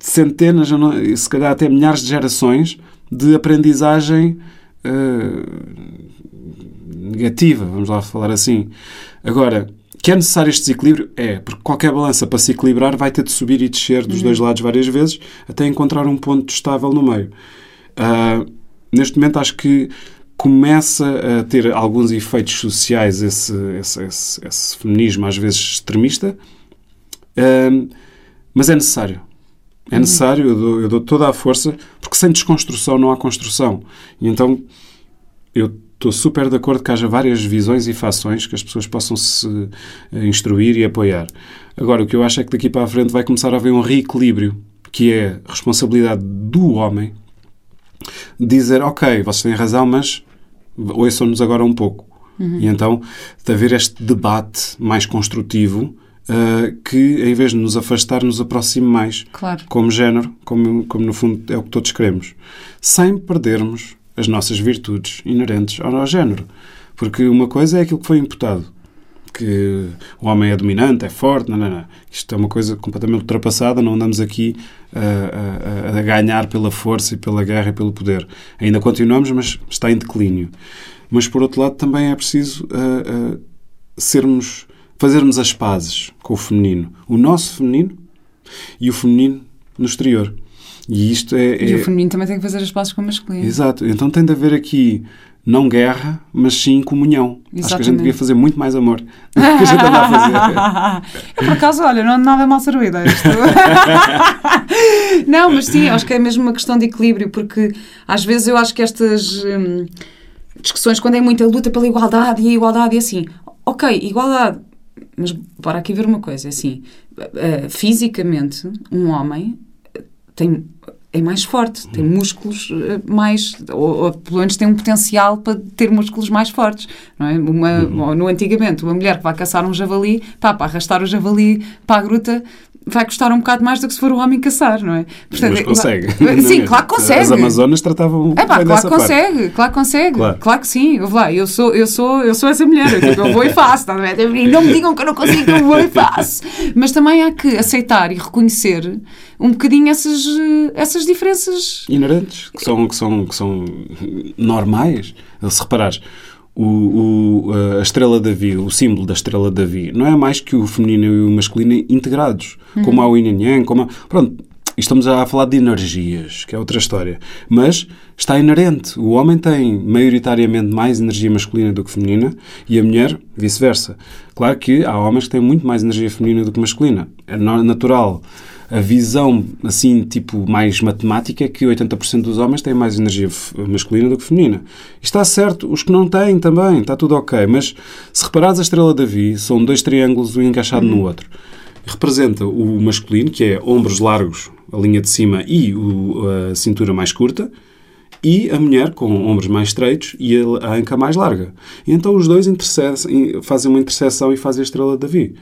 Speaker 2: centenas, se calhar até milhares de gerações de aprendizagem uh, negativa, vamos lá falar assim. Agora, que é necessário este desequilíbrio? É, porque qualquer balança para se equilibrar vai ter de subir e descer dos uhum. dois lados várias vezes até encontrar um ponto estável no meio. Uh, neste momento acho que começa a ter alguns efeitos sociais esse, esse, esse, esse feminismo às vezes extremista, uh, mas é necessário. É uhum. necessário, eu dou, eu dou toda a força, porque sem desconstrução não há construção. E então eu estou super de acordo que haja várias visões e fações que as pessoas possam se eh, instruir e apoiar. Agora, o que eu acho é que daqui para a frente vai começar a haver um reequilíbrio, que é a responsabilidade do homem dizer, ok, vocês têm razão, mas ouçam-nos agora um pouco. Uhum. E então, de haver este debate mais construtivo uh, que, em vez de nos afastar, nos aproxime mais
Speaker 1: claro.
Speaker 2: como género, como, como no fundo é o que todos queremos. Sem perdermos as nossas virtudes inerentes ao, género. Porque uma coisa é aquilo que foi imputado, que o homem é dominante, é forte, não, não, não. Isto é uma coisa completamente ultrapassada, não andamos aqui a, a, a, ganhar pela força e pela guerra e pelo poder. Ainda continuamos, mas está em declínio. Mas, por outro lado, também é preciso uh, uh, sermos, fazermos as pazes com o feminino. O nosso feminino e o feminino no exterior. E isto é,
Speaker 1: é... E o feminino também tem que fazer as pazes com o masculino.
Speaker 2: Exato. Então tem de haver aqui não guerra, mas sim comunhão. Exatamente. Acho que a gente devia fazer muito mais amor do que a gente anda a
Speaker 1: fazer. [laughs] Por acaso, olha, não nada mal servido isto. [laughs] não, mas sim, acho que é mesmo uma questão de equilíbrio, porque às vezes eu acho que estas hum, discussões, quando é muita luta pela igualdade e a igualdade, é assim, ok, igualdade, mas bora aqui ver uma coisa, é assim, uh, fisicamente, um homem tem é mais forte, tem músculos eh, mais, ou, ou, pelo menos tem um potencial para ter músculos mais fortes, não é? Uma, uhum. No antigamente, uma mulher que vai caçar um javali, pá, para arrastar o javali para a gruta, vai custar um bocado mais do que se for o homem caçar, não é?
Speaker 2: Portanto, Mas consegue. [laughs]
Speaker 1: Sim, claro que consegue.
Speaker 2: As Amazonas tratavam
Speaker 1: é pá, claro que consegue, parte. claro que consegue. Claro. claro. que sim. Eu, lá, eu, sou, eu, sou, eu sou essa mulher, eu, tipo, eu vou e faço, tá, não é? E não me digam que eu não consigo, eu vou e faço. Mas também há que aceitar e reconhecer um bocadinho essas, essas diferenças...
Speaker 2: Inerentes, que são, que são, que são normais. Se reparares, o, o, a estrela Davi, o símbolo da estrela Davi, não é mais que o feminino e o masculino integrados, uhum. como há o yin yang, como há, pronto, estamos a falar de energias, que é outra história, mas está inerente. O homem tem maioritariamente mais energia masculina do que feminina e a mulher vice-versa. Claro que há homens que têm muito mais energia feminina do que masculina, é natural a visão, assim, tipo, mais matemática é que 80% dos homens têm mais energia masculina do que feminina. E está certo, os que não têm também, está tudo ok. Mas se reparares a estrela da Vi, são dois triângulos, um encaixado no outro. Representa o masculino, que é ombros largos, a linha de cima e o, a cintura mais curta, e a mulher com ombros mais estreitos e a anca mais larga. E então os dois fazem uma interseção e fazem a estrela da Vi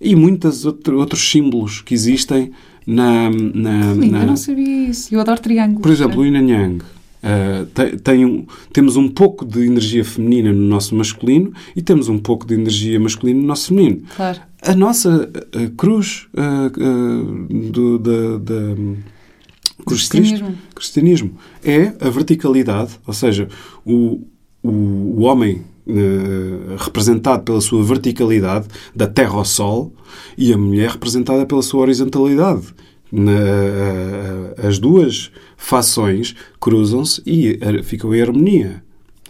Speaker 2: e muitos outro, outros símbolos que existem na. na,
Speaker 1: Sim, na... Eu não sabia isso. Eu adoro triângulos.
Speaker 2: Por exemplo, o Yin Yang. Uh, tem, tem um, temos um pouco de energia feminina no nosso masculino e temos um pouco de energia masculina no nosso feminino.
Speaker 1: Claro.
Speaker 2: A nossa uh, cruz uh, do, da, da
Speaker 1: cristianismo.
Speaker 2: cristianismo é a verticalidade, ou seja, o, o, o homem eh, representado pela sua verticalidade, da terra ao sol, e a mulher representada pela sua horizontalidade. Na, eh, as duas fações cruzam-se e ficam em harmonia.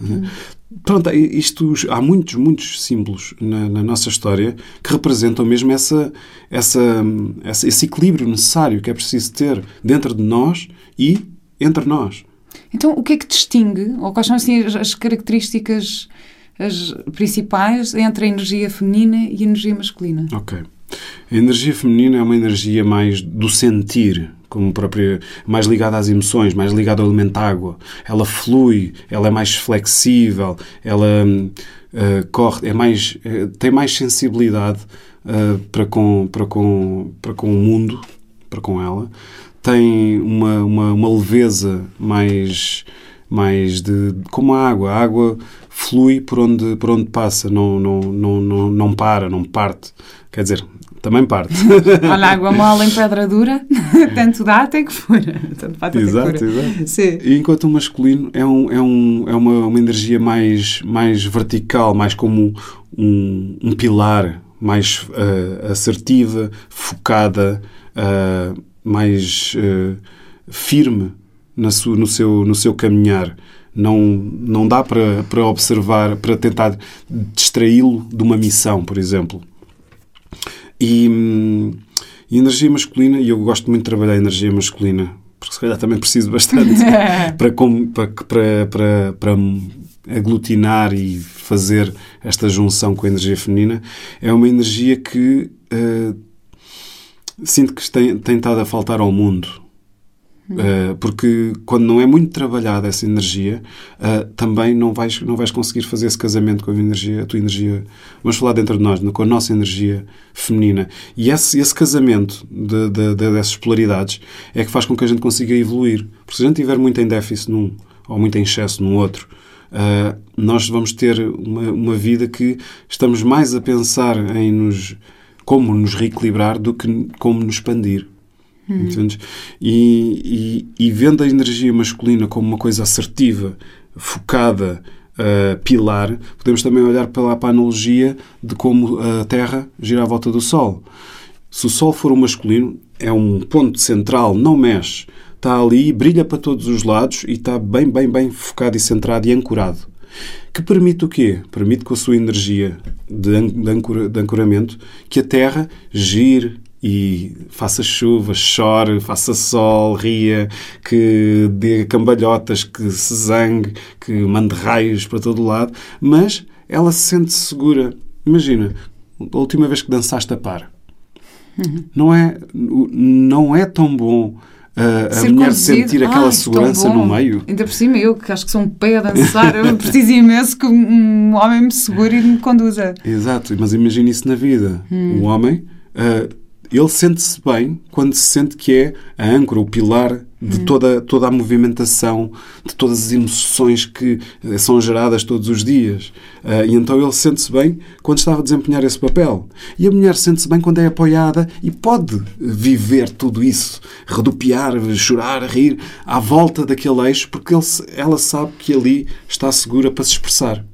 Speaker 2: Hum. Pronto, isto, há muitos, muitos símbolos na, na, nossa história que representam mesmo essa, essa, esse equilíbrio necessário que é preciso ter dentro de nós e entre nós.
Speaker 1: Então, o que é que distingue, ou quais são assim, as características as principais entre a energia feminina e a energia masculina.
Speaker 2: Ok. A energia feminina é uma energia mais do sentir, como própria, mais ligada às emoções, mais ligada ao elemento água. Ela flui, ela é mais flexível, ela uh, corre, é mais, uh, tem mais sensibilidade uh, para, com, para, com, para com o mundo, para com ela. Tem uma, uma, uma leveza mais, mais de, como a água. A água flui por onde, por onde passa, não, não, não, não, não para, não parte. Quer dizer, também parte. [laughs]
Speaker 1: Olha, água mole em pedra dura, [laughs] tanto dá até que fura. Tanto bate
Speaker 2: exato,
Speaker 1: até que fura.
Speaker 2: exato.
Speaker 1: Sim.
Speaker 2: E enquanto o masculino é, um, é, um, é uma, uma energia mais, mais vertical, mais como um, um pilar, mais uh, assertiva, focada, uh, mais uh, firme no, seu, no seu caminhar. Não, não dá para, para observar, para tentar distraí-lo de uma missão, por exemplo. E, hum, e energia masculina, e eu gosto muito de trabalhar a energia masculina, porque se calhar também preciso bastante [laughs] para, para, para, para, aglutinar e fazer esta junção com a energia feminina. É uma energia que eh, sinto que tem, tem estado a faltar ao mundo. Uh, porque quando não é muito trabalhada essa energia, uh, também não vais, não vais conseguir fazer esse casamento com a energia, a tua energia. Vamos falar dentro de nós, com a nossa energia feminina. E esse, esse casamento de, de- de- dessas polaridades é que faz com que a gente consiga evoluir. Porque se a gente tiver muito em déficit num ou muito em excesso no outro, uh, nós vamos ter uma, uma vida que estamos mais a pensar em nos, como nos reequilibrar do que como nos expandir. Entendes? E, e, e vendo a energia masculina como uma coisa assertiva, focada, uh, pilar, podemos também olhar para, para a analogia de como a Terra gira à volta do Sol. Se o Sol for o masculino, é um ponto central, não mexe, está ali, brilha para todos os lados e está bem, bem, bem focado e centrado e ancorado. Que permite o quê? Permite com a sua energia de, de ancora- de ancoramento que a Terra gire e faça chuva, chore, faça sol, ria, que dê cambalhotas, que se zangue, que mande raios para todo lado, mas ela se sente segura. Imagina, a última vez que dançaste a par, não é, não é tão bom uh, a
Speaker 1: Ser
Speaker 2: mulher sentir aquela
Speaker 1: Ai,
Speaker 2: segurança no meio?
Speaker 1: Ainda por cima, eu que acho que sou um pé a dançar, eu preciso imenso que um homem me segure e me conduza.
Speaker 2: Exato, mas imagine isso na vida. O homem, ah, ele sente-se bem quando se sente que é a âncora, o pilar de toda, toda a movimentação, de todas as emoções que eh, são geradas todos os dias. Ah, e então ele sente-se bem quando está a desempenhar esse papel. E a mulher sente-se bem quando é apoiada e pode viver tudo isso, redupiar, chorar, rir, à volta daquele eixo, porque ele ela sabe que ali está segura para se expressar.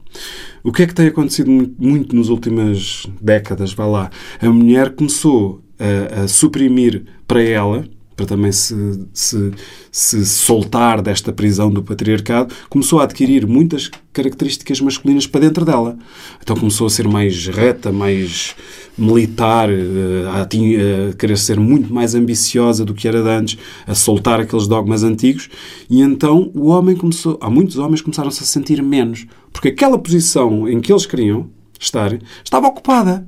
Speaker 2: O que é que tem acontecido muito, muito nas últimas décadas? Vá lá. A mulher começou a, a suprimir para ela, para também se, se, se soltar desta prisão do patriarcado, começou a adquirir muitas características masculinas para dentro dela. Então começou a ser mais reta, mais militar, eh, a, querer ser muito mais ambiciosa do que era de antes, a soltar aqueles dogmas antigos. E então o homem começou, há muitos homens começaram-se a sentir menos, porque aquela posição em que eles queriam estar estava ocupada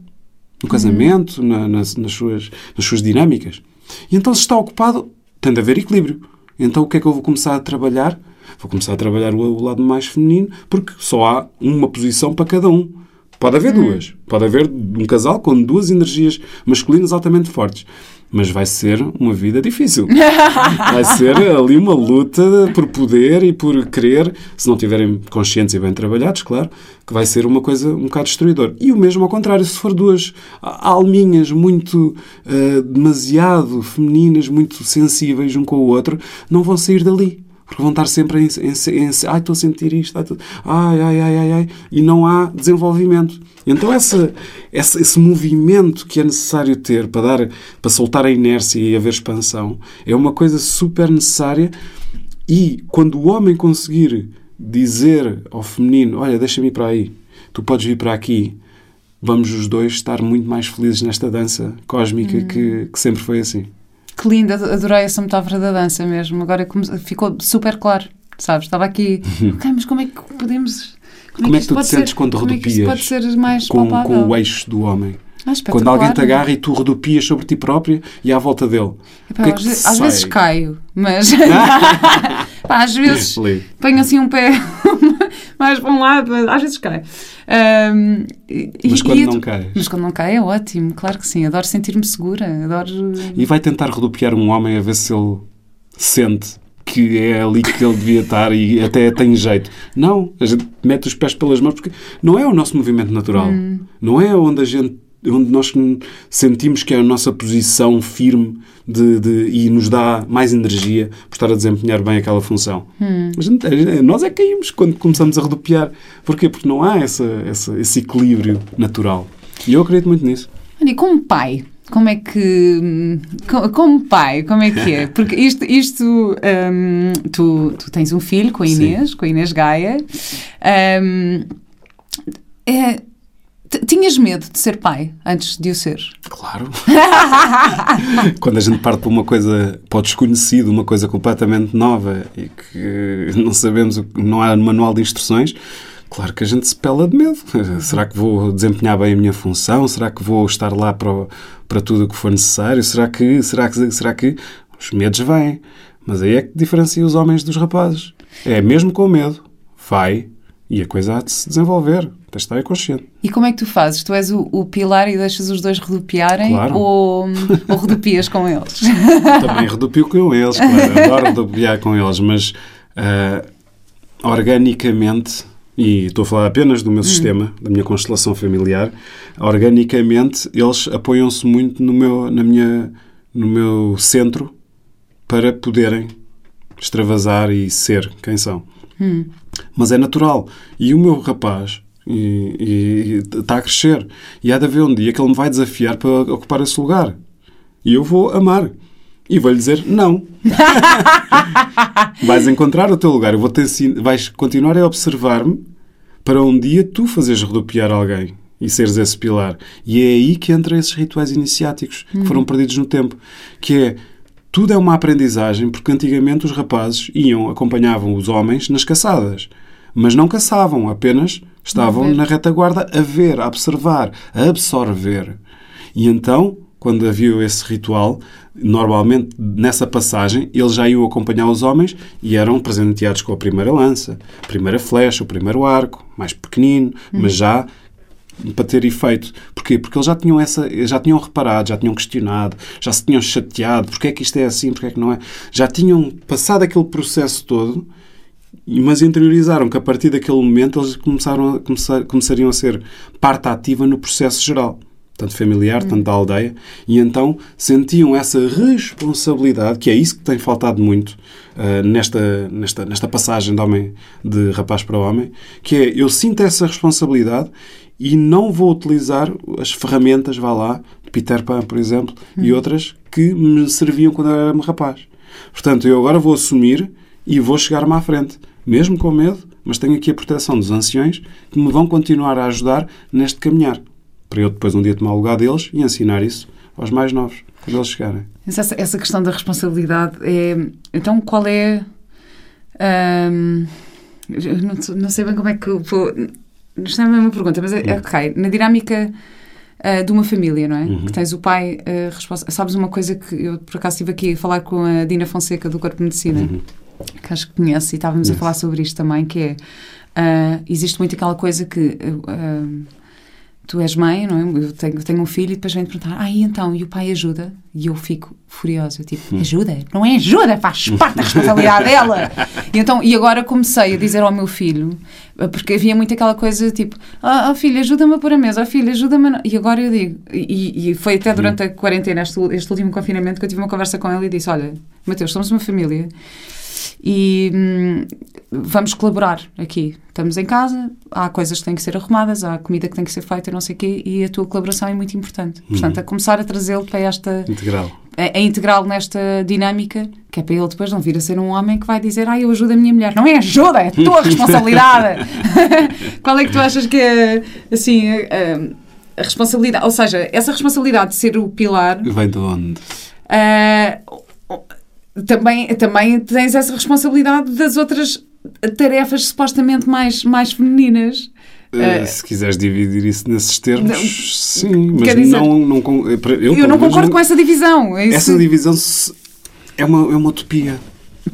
Speaker 2: no casamento, na- nas, nas suas, nas suas dinâmicas. E então, se está ocupado, tem de haver equilíbrio. Então, o que é que eu vou começar a trabalhar? Vou começar a trabalhar o, o lado mais feminino, porque só há uma posição para cada um. Pode haver duas. Pode haver um casal com duas energias masculinas altamente fortes. Mas vai ser uma vida difícil. [laughs] Vai ser ali uma luta por poder e por querer, se não estiverem conscientes e bem trabalhados, claro, que vai ser uma coisa um bocado destruidor. E o mesmo ao contrário, se for duas alminhas muito ah, demasiado femininas, muito sensíveis um com o outro, não vão sair dali. Porque vão estar sempre em, em, em, ai, estou a sentir isto, ai, ai, ai, ai, ai, e não há desenvolvimento. Então essa, essa, esse movimento que é necessário ter para, dar, para soltar a inércia e haver expansão é uma coisa super necessária e quando o homem conseguir dizer ao feminino, olha, deixa-me ir para aí, tu podes vir para aqui, vamos os dois estar muito mais felizes nesta dança cósmica que, que sempre foi assim.
Speaker 1: Que linda, adorei essa metáfora da dança mesmo. Agora ficou super claro, sabes? Estava aqui, [laughs] ok, mas como é que podemos.
Speaker 2: Como é que
Speaker 1: isto
Speaker 2: tu te sentes
Speaker 1: ser-
Speaker 2: quando
Speaker 1: como é que
Speaker 2: rodopias
Speaker 1: pode ser mais
Speaker 2: com, com o eixo do homem?
Speaker 1: Ah,
Speaker 2: Quando alguém te
Speaker 1: espetacular.
Speaker 2: agarra e tu rodopias sobre ti própria e à volta dele.
Speaker 1: Epá,
Speaker 2: que é
Speaker 1: às,
Speaker 2: que
Speaker 1: às vezes caio, mas [laughs] [laughs] Pá, às vezes ponho assim um pé [laughs] mais para um lado, mas às vezes caio. Ahm, e-
Speaker 2: Mas
Speaker 1: e-
Speaker 2: quando
Speaker 1: e-
Speaker 2: não cais?
Speaker 1: Mas quando não cai é ótimo, claro que sim. Adoro sentir-me segura, adoro.
Speaker 2: E vai tentar rodopiar um homem a ver se ele sente que é ali que ele devia estar e até tem jeito. Não, a gente mete os pés pelas mãos porque não é o nosso movimento natural.
Speaker 1: Hum.
Speaker 2: Não é onde a gente onde nós sentimos que é a nossa posição firme de, de, e nos dá mais energia por estar a desempenhar bem aquela função.
Speaker 1: Hum.
Speaker 2: A gente, nós é que caímos quando começamos a rodopiar. Porquê? Porque não há essa, essa, esse equilíbrio natural. E eu acredito muito nisso.
Speaker 1: E como pai, como é que. Como pai, como é que é? [laughs] Porque isto. isto um, tu, tu tens um filho com a Inês, Sim. com a Inês Gaia. Um, é, Tinhas medo de ser pai antes de o ser?
Speaker 2: Claro. [laughs] Quando a gente parte para uma coisa, para o desconhecido, uma coisa completamente nova e que não sabemos, não há manual de instruções, claro que a gente se pela de medo. [laughs] Será que vou desempenhar bem a minha função? Será que vou estar lá para, para tudo o que for necessário? Será que, será que, será que os medos vêm? Mas aí é que diferencia os homens dos rapazes. É mesmo com medo, vai e a coisa há de se desenvolver. Tens de estar consciente.
Speaker 1: E como é que tu fazes? Tu és o, o pilar e deixas os dois redupiarem
Speaker 2: claro.
Speaker 1: ou, ou redupias com eles? [laughs]
Speaker 2: Também redupio com eles, claro. Adoro redupiar com eles, mas uh, organicamente, e estou a falar apenas do meu hum. sistema, da minha constelação familiar, organicamente eles apoiam-se muito no meu, na minha, no meu centro para poderem extravasar e ser quem são.
Speaker 1: Hum.
Speaker 2: Mas é natural. E o meu rapaz está a crescer. E há de haver um dia que ele me vai desafiar para ocupar esse lugar. E eu vou amar. E vou-lhe dizer não. [laughs] vais encontrar o teu lugar. Eu vou -te vais continuar a observar-me para um dia tu fazeres rodopiar alguém e seres esse pilar. E é aí que entra esses rituais iniciáticos que foram perdidos no tempo. Que é tudo é uma aprendizagem, porque antigamente os rapazes iam, acompanhavam os homens nas caçadas, mas não caçavam, apenas estavam na retaguarda a ver, a observar, a absorver. E então, quando havia esse ritual, normalmente nessa passagem eles já iam acompanhar os homens e eram presenteados com a primeira lança, a primeira flecha, o primeiro arco, mais pequenino, hum. mas já para ter efeito. Porquê? Porque eles já tinham, essa, já tinham reparado, já tinham questionado, já se tinham chateado. Porquê é que isto é assim? Porquê é que não é? Já tinham passado aquele processo todo, mas interiorizaram que a partir daquele momento eles começaram a, começar, começariam a ser parte ativa no processo geral. Tanto familiar, tanto da aldeia, e então sentiam essa responsabilidade, que é isso que tem faltado muito uh, nesta, nesta, nesta passagem de homem de rapaz para homem, que é eu sinto essa responsabilidade e não vou utilizar as ferramentas, vá lá, Peter Pan, por exemplo, hum. e outras que me serviam quando eu era rapaz. Portanto, eu agora vou assumir e vou chegar-me à frente, mesmo com medo, mas tenho aqui a proteção dos anciões que me vão continuar a ajudar neste caminhar, para eu depois um dia tomar o lugar deles e ensinar isso aos mais novos, quando eles chegarem.
Speaker 1: Essa, essa questão da responsabilidade é. Então, qual é. Hum, não, não sei bem como é que vou isto não é uma pergunta, mas é, é ok. Na dinâmica uh, de uma família, não é? Uhum. Que tens o pai uh, responsável. Sabes uma coisa que eu, por acaso, estive aqui a falar com a Dina Fonseca do Corpo de Medicina, uhum. que acho que conhece, e estávamos yes. a falar sobre isto também, que é. Uh, existe muito aquela coisa que. Uh, tu és mãe, não é? Eu tenho, tenho um filho e depois vem-te perguntar, ah, e então, e o pai ajuda? E eu fico furiosa, tipo, hum. ajuda? Não é ajuda, faz parte da responsabilidade [laughs] dela. E, então, e agora comecei a dizer ao meu filho, porque havia muito aquela coisa, tipo, ah, oh, filho, ajuda-me a pôr a mesa, oh, filho, ajuda-me E agora eu digo, e, e foi até durante a quarentena, este, este último confinamento, que eu tive uma conversa com ele e disse, olha, Mateus, somos uma família e hum, vamos colaborar aqui. Estamos em casa, há coisas que têm que ser arrumadas, há comida que tem que ser feita, não sei o quê, e a tua colaboração é muito importante. Uhum. Portanto, a começar a trazê-lo para esta...
Speaker 2: Integral.
Speaker 1: A, a integrá-lo nesta dinâmica, que é para ele depois não vir a ser um homem que vai dizer ah, eu ajudo a minha mulher. Não é ajuda, é a tua [laughs] responsabilidade. [laughs] Qual é que tu achas que é, assim... A, a responsabilidade, ou seja, essa responsabilidade de ser o pilar...
Speaker 2: Vem de onde?
Speaker 1: Uh, também, também tens essa responsabilidade das outras tarefas supostamente mais, mais femininas.
Speaker 2: Uh, se quiseres dividir isso nesses termos, não, sim, mas dizer, não, não,
Speaker 1: eu, eu não concordo com essa divisão.
Speaker 2: É essa divisão é uma, é uma utopia.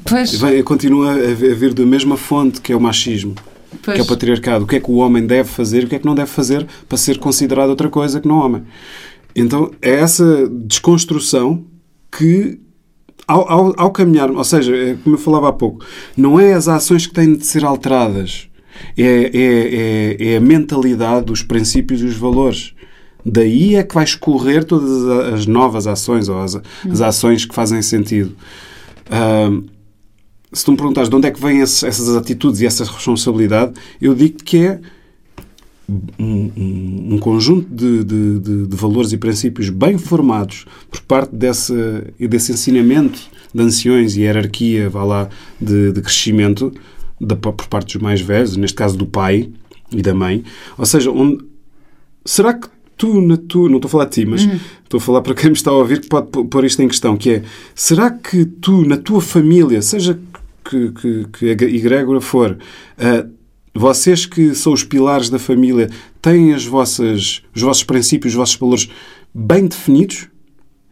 Speaker 1: Pois.
Speaker 2: Vai, continua a vir da mesma fonte que é o machismo, pois. que é o patriarcado. O que é que o homem deve fazer e o que é que não deve fazer para ser considerado outra coisa que não homem. Então é essa desconstrução que ao, ao, ao caminhar, ou seja, é como eu falava há pouco, não é as ações que têm de ser alteradas, é, é, é, é a mentalidade, os princípios e os valores. Daí é que vai escorrer todas as novas ações ou as, as ações que fazem sentido. Uh, se tu me perguntares de onde é que vêm essas atitudes e essa responsabilidade, eu digo que é um, um, um conjunto de, de, de, de, valores e princípios bem formados por parte desse, desse ensinamento de anciões e hierarquia, vá lá, de, crescimento da, por parte dos mais velhos, neste caso do pai e da mãe. Ou seja, onde, será que tu, na tua, não estou a falar de ti, mas uhum. estou a falar para quem me está a ouvir que pode pôr isto em questão, que é, será que tu, na tua família, seja que, que, que a egrégora for, uh, vocês que são os pilares da família, têm as vossas, os vossos princípios, os vossos valores bem definidos?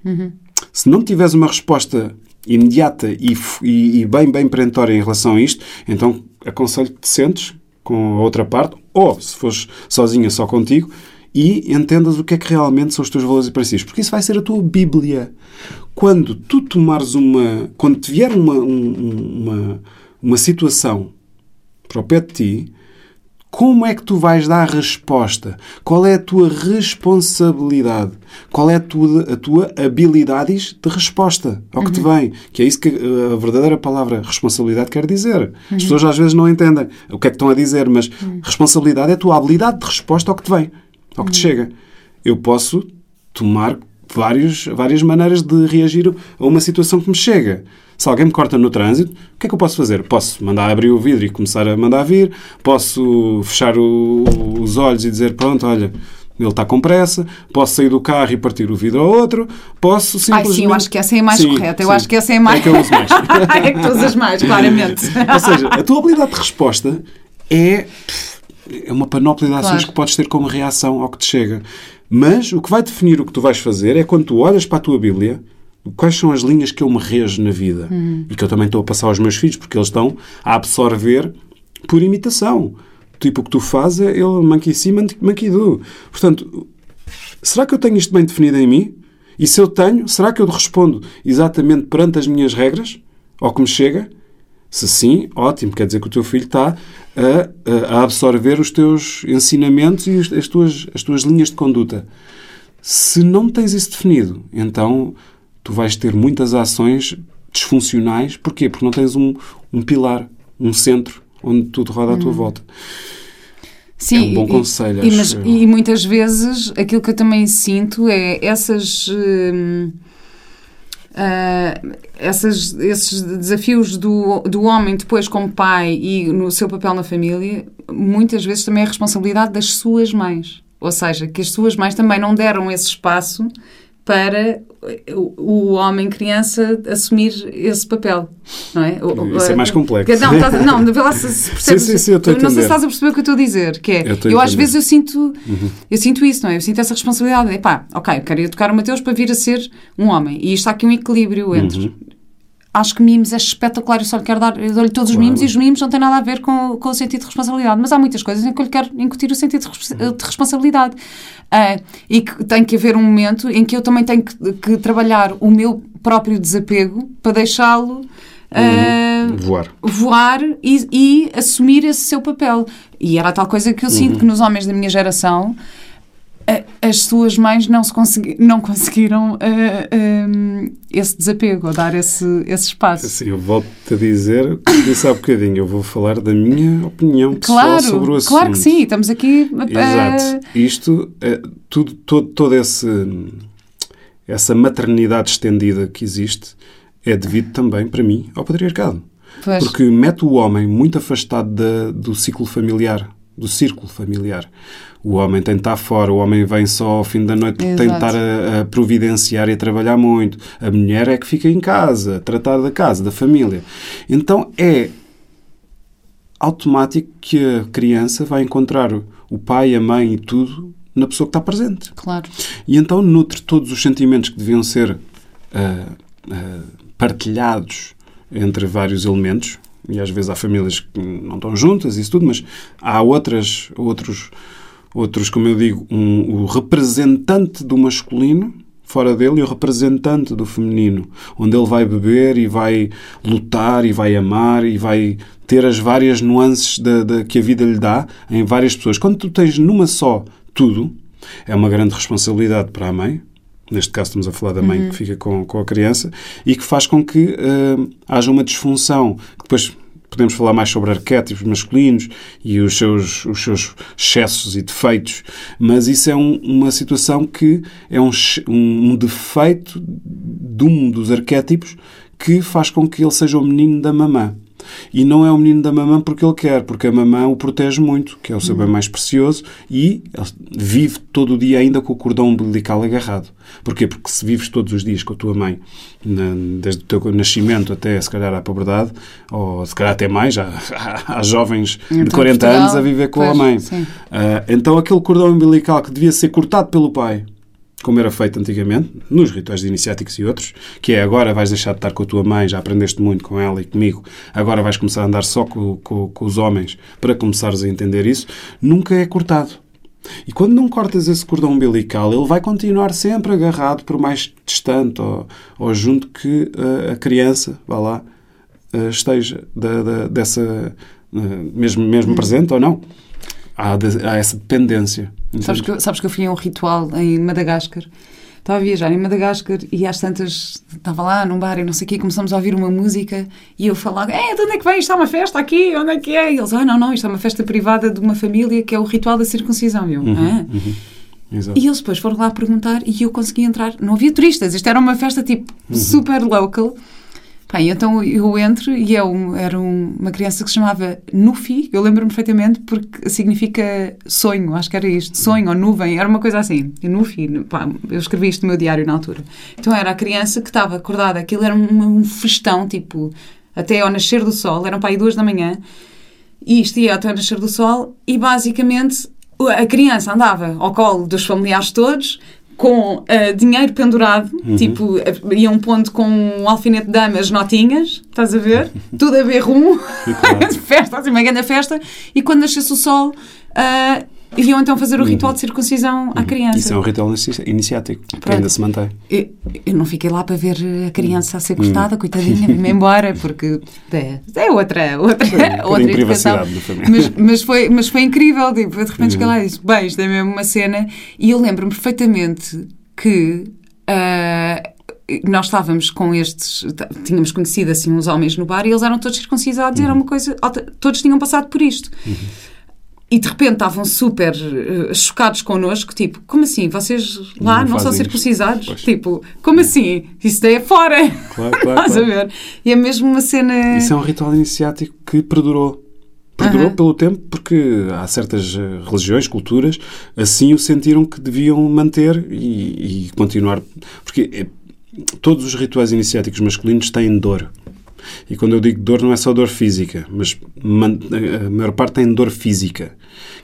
Speaker 1: Uhum.
Speaker 2: Se não tiveres uma resposta imediata e, e, e, bem, bem perentória em relação a isto, então aconselho que te sentes com a outra parte, ou se fores sozinha, só contigo, e entendas o que é que realmente são os teus valores e princípios. Porque isso vai ser a tua Bíblia. Quando tu tomares uma. Quando te vier uma, uma, uma situação para o pé de ti, como é que tu vais dar a resposta? Qual é a tua responsabilidade? Qual é a tua, a tua habilidades de resposta ao que uhum. te vem? Que é isso que a verdadeira palavra responsabilidade quer dizer. Uhum. As pessoas às vezes não entendem o que é que estão a dizer, mas uhum. responsabilidade é a tua habilidade de resposta ao que te vem, ao que te uhum. chega. Eu posso tomar vários, várias maneiras de reagir a uma situação que me chega. Se alguém me corta no trânsito, o que é que eu posso fazer? Posso mandar abrir o vidro e começar a mandar vir, posso fechar o, os olhos e dizer: pronto, olha, ele está com pressa, posso sair do carro e partir o vidro ao outro, posso simplesmente... Ai,
Speaker 1: sim, eu acho que essa é a mais sim, correta. Eu sim. acho que essa é a mais...
Speaker 2: É que eu uso mais. [laughs]
Speaker 1: é que tu usas mais, claramente. [laughs]
Speaker 2: Ou seja, a tua habilidade de resposta é, é uma panóplia de ações claro. que podes ter como reação ao que te chega. Mas o que vai definir o que tu vais fazer é quando tu olhas para a tua Bíblia quais são as linhas que eu me rejo na vida
Speaker 1: uhum.
Speaker 2: e que eu também estou a passar aos meus filhos, porque eles estão a absorver por imitação. Tipo, o que tu fazes é ele em cima, manque do. Portanto, será que eu tenho isto bem definido em mim? E se eu tenho, será que eu respondo exatamente perante as minhas regras? Ao que me chega? Se sim, ótimo, quer dizer que o teu filho está a, a absorver os teus ensinamentos e as tuas, as tuas linhas de conduta. Se não tens isso definido, então tu vais ter muitas ações disfuncionais. Porquê? Porque não tens um, um pilar, um centro onde tudo roda à tua hum. volta.
Speaker 1: Sim,
Speaker 2: é um bom conselho.
Speaker 1: E, mas, e, muitas vezes aquilo que eu também sinto é essas. Uh, uh, essas, esses desafios do, do homem depois como pai e no seu papel na família, muitas vezes também é responsabilidade das suas mães. Ou seja, que as suas mães também não deram esse espaço para o homem criança assumir esse papel, não é?
Speaker 2: Isso é mais complexo.
Speaker 1: Não, estás, não, [laughs] vê lá se percebes.
Speaker 2: Sim, sim, sim, eu estou
Speaker 1: não sei se estás a perceber o que eu estou a dizer, que é, eu, eu às vezes eu sinto, uhum. eu sinto isso, não é? Eu sinto essa responsabilidade. Epá, ok, eu quero educar o Mateus para vir a ser um homem. E está aqui um equilíbrio entre uhum acho que mimos é espetacular, eu só lhe quero dar, eu dou-lhe todos os claro. mimos e os mimos não têm nada a ver com, com o sentido de responsabilidade. Mas há muitas coisas em que eu lhe quero incutir o sentido de, de responsabilidade. Uh, e que tem que haver um momento em que eu também tenho que, que trabalhar o meu próprio desapego para deixá-lo. Uh,
Speaker 2: voar.
Speaker 1: Voar e, e, assumir esse seu papel. E era tal coisa que eu sinto uhum. que nos homens da minha geração as suas mães não, se consegui, não conseguiram uh, uh, esse desapego, ou dar esse, esse espaço.
Speaker 2: Sim, eu volto-te a dizer, disse há bocadinho, eu vou falar da minha opinião pessoal
Speaker 1: claro,
Speaker 2: sobre o assunto.
Speaker 1: Claro que sim, estamos aqui...
Speaker 2: Uh... Exato. Isto, é, tudo, todo, toda esse, essa maternidade estendida que existe é devido também, para mim, ao patriarcado. Pois. Porque mete o homem muito afastado da, do ciclo familiar, do círculo familiar. O homem tem de estar fora, o homem vem só ao fim da noite porque tem de estar a, a, providenciar e a trabalhar muito. A mulher é que fica em casa, a tratar da casa, da família. Então é automático que a criança vai encontrar o pai, a mãe e tudo na pessoa que está presente.
Speaker 1: Claro.
Speaker 2: E então nutre todos os sentimentos que deviam ser uh, uh, partilhados entre vários elementos, e às vezes há famílias que não estão juntas, isso tudo, mas há outras, outros, outros como eu digo, um, o representante do masculino fora dele e o representante do feminino, onde ele vai beber e vai lutar e vai amar e vai ter as várias nuances de, que a vida lhe dá em várias pessoas. Quando tu tens numa só tudo, é uma grande responsabilidade para a mãe, neste caso estamos a falar da mãe uhum. que fica com, com a criança, e que faz com que uh, haja uma disfunção, que depois podemos falar mais sobre arquétipos masculinos e os seus, os seus excessos e defeitos, mas isso é um, uma situação que é um, um, defeito de um dos arquétipos que faz com que ele seja o menino da mamã. E não é o menino da mamã porque ele quer, porque a mamã o protege muito, que é o seu bem mais precioso, e vive todo o dia ainda com o cordão umbilical agarrado. Porquê? Porque se vives todos os dias com a tua mãe, desde o teu nascimento até, se calhar, à puberdade, ou se calhar até mais, há, [laughs] há, jovens então, de 40 Portugal, anos a viver com pois, a mãe. Uh, então aquele cordão umbilical que devia ser cortado pelo pai, como era feito antigamente, nos rituais iniciáticos e outros, que é agora vais deixar de estar com a tua mãe, já aprendeste muito com ela e comigo, agora vais começar a andar só com, com, com os homens para começares a entender isso, nunca é cortado. E quando não cortas esse cordão umbilical, ele vai continuar sempre agarrado, por mais distante ou, ou junto que uh, a criança, vá lá, uh, esteja da, da, dessa, uh, mesmo, mesmo hum. presente ou não. Há, de, há essa dependência.
Speaker 1: Sabes que, sabes que eu fui a um ritual em Madagascar. Estava a viajar em Madagascar e às tantas estava lá num bar e não sei o quê, começamos a ouvir uma música e eu falava, é, de onde é que vem? Isto é uma festa aqui? Onde é que é? E eles, ah, não, não, isto é uma festa privada de uma família que é o ritual da circuncisão. E eu, uhum, ah. Uhum. E eles depois foram lá perguntar e eu consegui entrar. Não havia turistas, isto era uma festa tipo uhum. super local. Bem, então eu entro e é um, era um, uma criança que se chamava Nufi, eu lembro-me perfeitamente porque significa sonho, acho que era isto, sonho ou nuvem, era uma coisa assim. Nufi, pá, eu escrevi isto no meu diário na altura. Então era a criança que estava acordada, aquilo era um, um festão, tipo, até ao nascer do sol, eram para aí duas da manhã, e isto ia até ao nascer do sol, e basicamente a criança andava ao colo dos familiares todos, com uh, dinheiro pendurado, uhum. tipo, uh, iam pondo com um alfinete de damas notinhas, estás a ver? Tudo a ver rum, [laughs] festa, assim, uma grande festa, e quando nascesse o sol, uh, Iriam então fazer o ritual de circuncisão à uhum. criança.
Speaker 2: Isso é um ritual iniciático, Pronto. que ainda se mantém.
Speaker 1: Eu, eu, não fiquei lá para ver a criança a ser cortada, hum. coitadinha, vim-me [laughs] embora, porque é, é outra, outra, é, outra educação. Mas, mas, foi, mas foi incrível, tipo, de repente cheguei lá e disse, bem, isto é mesmo uma cena, e eu lembro-me perfeitamente que... Uh, nós estávamos com estes, tínhamos conhecido assim uns homens no bar e eles eram todos circuncisados uhum. e era uhum. uma coisa, todos tinham passado por isto. Uhum. E de repente estavam super uh, chocados connosco, tipo, como assim? Vocês lá não, não são circuncisados? Pois. Tipo, como assim? Isso daí é fora! [laughs] Claro, claro. Estás a ver? E é mesmo uma cena.
Speaker 2: Isso é um ritual iniciático que perdurou. Perdurou uh -huh. pelo tempo porque há certas eh, religiões, culturas, assim o sentiram que deviam manter e, e continuar. Porque é, todos os rituais iniciáticos masculinos têm dor. E quando eu digo dor, não é só dor física, mas a maior parte tem dor física,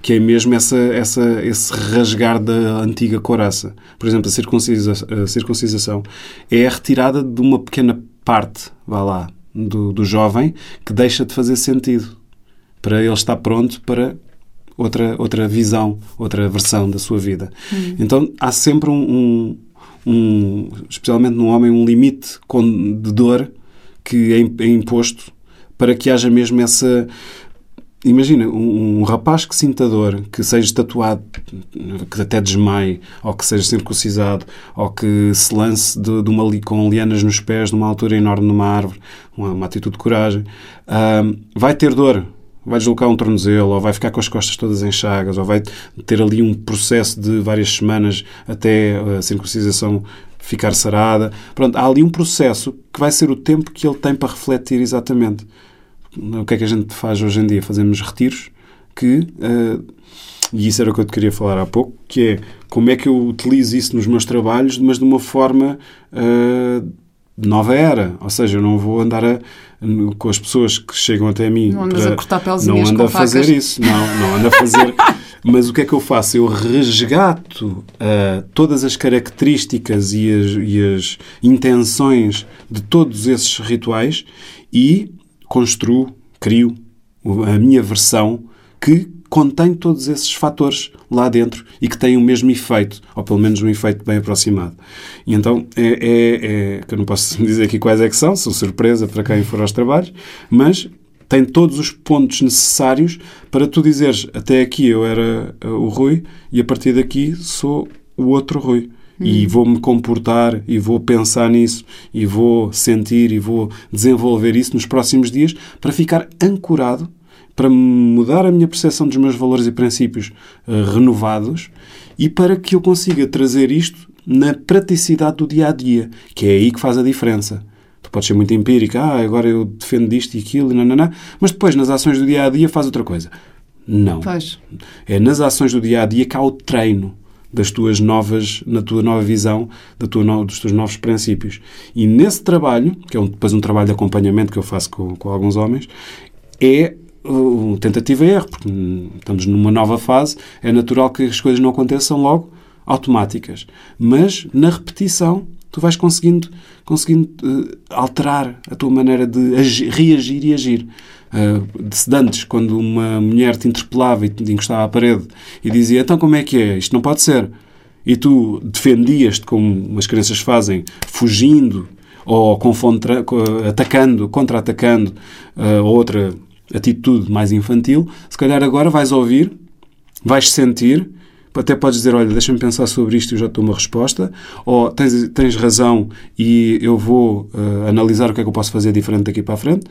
Speaker 2: que é mesmo essa, essa, esse rasgar da antiga coraça. Por exemplo, a, circuncisa, a circuncisação é a retirada de uma pequena parte, vá lá, do, do jovem que deixa de fazer sentido para ele estar pronto para outra, outra visão, outra versão da sua vida. Hum. Então há sempre um, um, um, especialmente no homem, um limite de dor que é, é imposto para que haja mesmo essa. Imagina, um, um, rapaz que sinta dor, que seja tatuado, que até desmaie, ou que seja circuncisado, ou que se lance de, de uma, com lianas nos pés numa altura enorme numa árvore, uma, uma atitude de coragem, uh, vai ter dor, vai deslocar um tornozelo, ou vai ficar com as costas todas em chagas, ou vai ter ali um processo de várias semanas até a circuncisação ficar sarada. Pronto, há ali um processo que vai ser o tempo que ele tem para refletir exatamente. O que é que a gente faz hoje em dia? Fazemos retiros que. Uh, e isso era o que eu te queria falar há pouco, que é como é que eu utilizo isso nos meus trabalhos, mas de uma forma uh, nova era. Ou seja, eu não vou andar a, com as pessoas que chegam até mim.
Speaker 1: Não andas
Speaker 2: para,
Speaker 1: a cortar pelzinhas
Speaker 2: Não ando
Speaker 1: a
Speaker 2: fazer isso. Não, não ando a fazer. [laughs] Mas o que é que eu faço? Eu resgato uh, todas as características e as, e as intenções de todos esses rituais e construo, crio a minha versão que contém todos esses fatores lá dentro e que têm o mesmo efeito, ou pelo menos um efeito bem aproximado. E então, é, é, é que eu não posso [laughs] dizer aqui quais é que são, são surpresa para quem for aos trabalhos, mas tem todos os pontos necessários para tu dizeres até aqui eu era uh, o Rui e a partir daqui sou o outro Rui. E vou-me comportar e vou pensar nisso e vou sentir e vou desenvolver isso nos próximos dias para ficar ancorado, para mudar a minha percepção dos meus valores e princípios uh, renovados e para que eu consiga trazer isto na praticidade do dia a dia, que é aí que faz a diferença. Tu podes ser muito empírica, ah, agora eu defendo isto e aquilo, nananã, mas depois nas ações do dia a dia faz outra coisa. Não.
Speaker 1: Pois.
Speaker 2: É nas ações do dia a dia que há o treino das tuas novas, na tua nova visão, da tua no, dos teus novos princípios. E nesse trabalho, que é um, depois um trabalho de acompanhamento que eu faço com, com alguns homens, é uh, tentativa e erro, porque hum, estamos numa nova fase, é natural que as coisas não aconteçam logo automáticas. Mas na repetição tu vais conseguindo, conseguindo uh, alterar a tua maneira de agir, reagir e agir. Uh, de antes, quando uma mulher te interpelava e te encostava à parede e dizia então como é que é? Isto não pode ser. E tu defendias-te como as crianças fazem, fugindo ou contra, atacando, contra-atacando uh, outra atitude mais infantil, se calhar agora vais ouvir, vais sentir até podes dizer, olha, deixa-me pensar sobre isto e já estou uma resposta, ou tens, tens razão e eu vou uh, analisar o que é que eu posso fazer diferente daqui para a frente.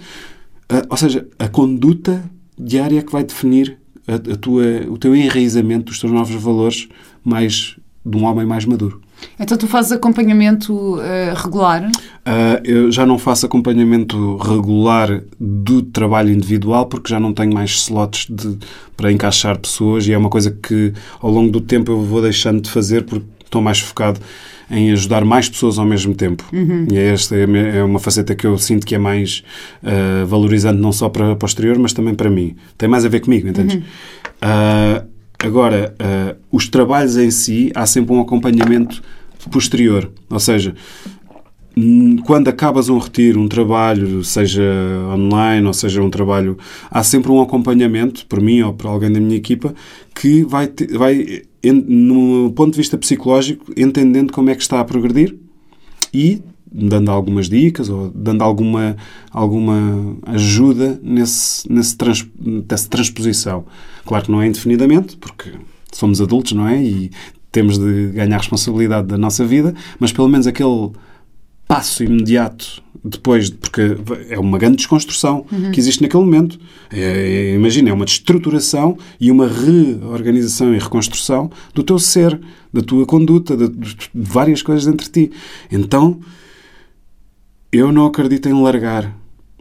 Speaker 2: Uh, ou seja, a conduta diária é que vai definir a, a, tua, o teu enraizamento dos teus novos valores mais de um homem mais maduro.
Speaker 1: Então tu fazes acompanhamento uh, regular?
Speaker 2: Uh, eu já não faço acompanhamento regular do trabalho individual porque já não tenho mais slots de, para encaixar pessoas e é uma coisa que ao longo do tempo eu vou deixando de fazer porque estou mais focado em ajudar mais pessoas ao mesmo tempo. Uhum. E esta é uma faceta que eu sinto que é mais uh, valorizante não só para o posterior, mas também para mim. Tem mais a ver comigo, entendes? Uhum. Agora, uh, os trabalhos em si, há sempre um acompanhamento posterior. Ou seja, quando acabas um retiro, um trabalho, seja online ou seja um trabalho, há sempre um acompanhamento, por mim ou por alguém da minha equipa, que vai, vai no ponto de vista psicológico, entendendo como é que está a progredir e dando algumas dicas ou dando alguma, alguma ajuda nesse, nesse trans, nessa transposição. Claro que não é indefinidamente, porque somos adultos, não é? E temos de ganhar responsabilidade da nossa vida, mas pelo menos aquele passo imediato depois, porque é uma grande desconstrução uhum. que existe naquele momento. É, é, imagina, é uma destruturação e uma reorganização e reconstrução do teu ser, da tua conduta, de, de várias coisas dentro de ti. Então, eu não acredito em largar.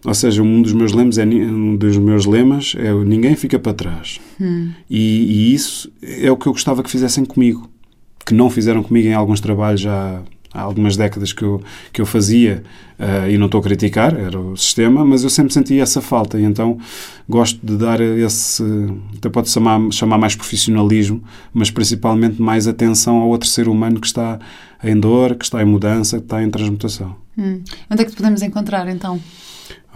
Speaker 2: Ou seja, um dos meus lemas é um dos meus lemas é ninguém fica para trás. Hum. E, e, isso é o que eu gostava que fizessem comigo, que não fizeram comigo em alguns trabalhos já há algumas décadas que eu, que eu fazia, uh, e não estou a criticar, era o sistema, mas eu sempre senti essa falta, e então gosto de dar esse, até pode chamar, chamar mais profissionalismo, mas principalmente mais atenção ao outro ser humano que está em dor, que está em mudança, que está em transmutação.
Speaker 1: Hum. Onde é que te podemos encontrar, então?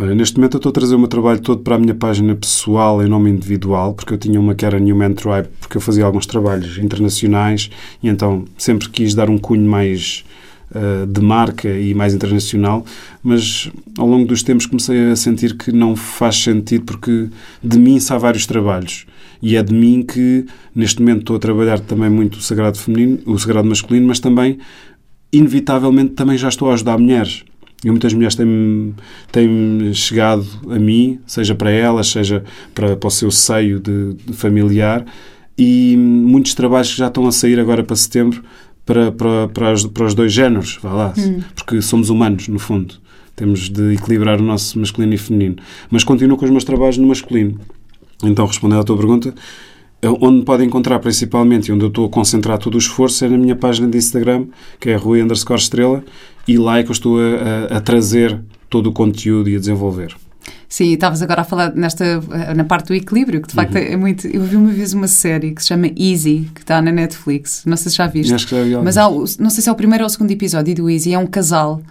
Speaker 2: Olha, neste momento eu estou a trazer o meu trabalho todo para a minha página pessoal em nome individual, porque eu tinha uma que era Newman Tribe, porque eu fazia alguns trabalhos internacionais e então sempre quis dar um cunho mais uh, de marca e mais internacional, mas ao longo dos tempos comecei a sentir que não faz sentido porque de mim sai vários trabalhos e é de mim que neste momento estou a trabalhar também muito o sagrado feminino, o sagrado masculino, mas também inevitavelmente também já estou a ajudar mulheres. E muitas mulheres têm, têm chegado a mim, seja para elas, seja para, para o seu seio de, de familiar, e muitos trabalhos que já estão a sair agora para setembro para, para, para, os, para os dois géneros, vá lá, hum. porque somos humanos, no fundo. Temos de equilibrar o nosso masculino e feminino. Mas continuo com os meus trabalhos no masculino. Então, respondendo à tua pergunta, eh, onde podem encontrar principalmente, onde eu estou a concentrar todo o esforço, é na minha página de Instagram, que é Rui underscore estrela, e lá é que eu estou a, a, a trazer todo o conteúdo e a desenvolver.
Speaker 1: Sim, estavas agora a falar nesta, na parte do equilíbrio, que de facto uhum. é muito. Eu vi uma vez uma série que se chama Easy, que está na Netflix. Não sei se já viste.
Speaker 2: Acho que já vi
Speaker 1: Mas há, não sei se é o primeiro ou o segundo episódio do Easy. É um casal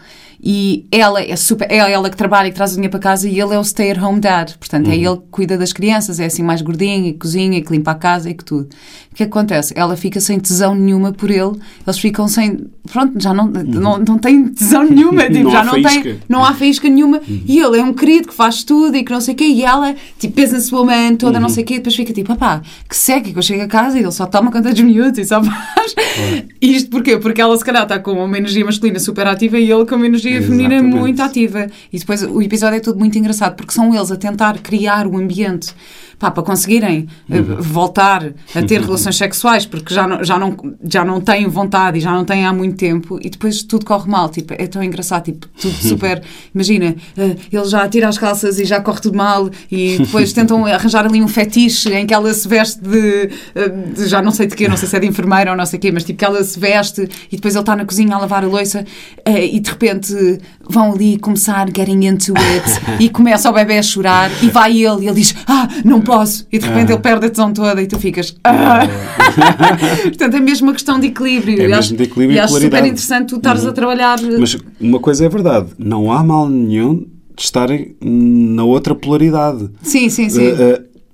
Speaker 1: e ela é super, é ela que trabalha e que traz o dinheiro para casa e ele é o stay-at-home dad. Portanto, é ele que cuida das crianças, é assim mais gordinho e cozinha e que limpa a casa e que tudo. O que acontece? Ela fica sem tesão nenhuma por ele, eles ficam sem. Pronto, já não, não, não tem tesão nenhuma, [laughs] tipo,
Speaker 2: Não
Speaker 1: já
Speaker 2: há
Speaker 1: não
Speaker 2: faísca.
Speaker 1: tem. Não há faísca nenhuma. E ele é um querido que faz tudo e que não sei o quê, e ela, tipo, businesswoman, toda não sei o quê, depois fica tipo, papá, que seca, que eu chego a casa e ele só toma conta dos miúdos e só faz. [laughs] Isto porquê? Porque ela se calhar está com uma energia masculina super ativa e ele com uma energia feminina
Speaker 2: Exatamente.
Speaker 1: muito ativa. E depois o episódio é tudo muito engraçado porque são eles a tentar criar o ambiente pá, para conseguirem eh, voltar a ter [laughs] relações sexuais porque já não, já, não, já não têm vontade e já não têm há muito tempo e depois tudo corre mal. Tipo, é tão engraçado, tipo, tudo [laughs] super. Imagina, eh, ele já tira as calças e já corre tudo mal e depois tentam [laughs] arranjar ali um fetiche em que ela se veste de, eh, de já não sei de quê, não sei se é de enfermeira ou não sei o quê, mas tipo que ela se veste e depois ele está na cozinha a lavar a louça e de repente vão ali começar getting into it [laughs] e começa o bebê a chorar e vai ele e ele diz ah, não posso e de repente
Speaker 2: Ah.
Speaker 1: ele perde a tesão toda e tu ficas ah. [laughs] Portanto, é mesmo uma questão de equilíbrio.
Speaker 2: É
Speaker 1: E
Speaker 2: mesmo
Speaker 1: acho-
Speaker 2: de equilíbrio
Speaker 1: e acho super interessante tu estares a trabalhar
Speaker 2: Mas uma coisa é verdade, não há mal nenhum de estarem na outra polaridade.
Speaker 1: sim, sim, sim
Speaker 2: Uh,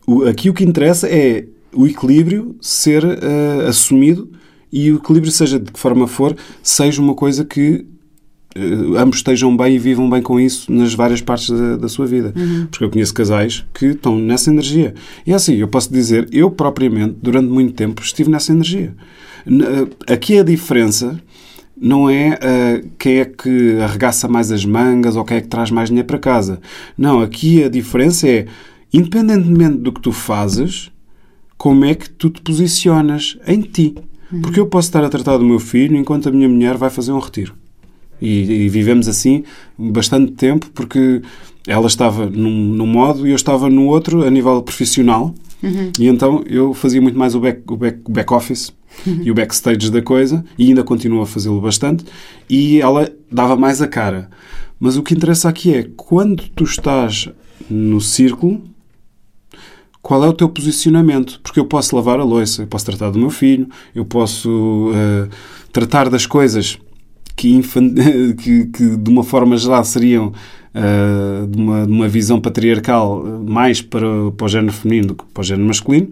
Speaker 2: uh, o- aqui o que interessa é o equilíbrio ser uh, assumido e o equilíbrio, seja de que forma for, seja uma coisa que uh, ambos estejam bem e vivam bem com isso nas várias partes da, da sua vida. Porque eu conheço casais que estão nessa energia. E é assim, eu posso dizer, eu propriamente, durante muito tempo, estive nessa energia. Uh, Aqui a diferença não é uh, quem é que arregaça mais as mangas ou quem é que traz mais dinheiro para casa. Não, aqui a diferença é, independentemente do que tu fazes, como é que tu te posicionas em ti. Porque eu posso estar a tratar do meu filho enquanto a minha mulher vai fazer um retiro. E, e vivemos assim bastante tempo porque ela estava num, num modo e eu estava no outro a nível profissional. E então eu fazia muito mais o back, o back, back office e o backstage da coisa e ainda continuo a fazê-lo bastante. E ela dava mais a cara. Mas o que interessa aqui é quando tu estás no círculo, qual é o teu posicionamento? Porque eu posso lavar a louça, eu posso tratar do meu filho, eu posso eh, tratar das coisas que, [laughs] que, que de uma forma geral seriam eh, de, uma, de uma visão patriarcal mais para, para o género feminino do que para o género masculino,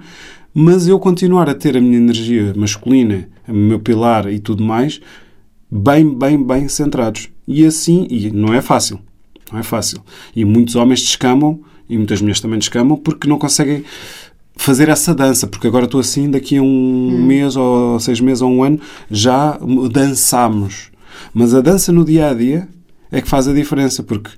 Speaker 2: mas eu continuar a ter a minha energia masculina, o meu pilar e tudo mais, bem, bem, bem centrados. E assim, e não é fácil. Não é fácil. E muitos homens descamam, e muitas mulheres também descamam, porque não conseguem fazer essa dança. Porque agora estou assim, daqui a um mês, ou seis meses, ou um ano, já dançamos. Mas a dança no dia a dia é que faz a diferença, porque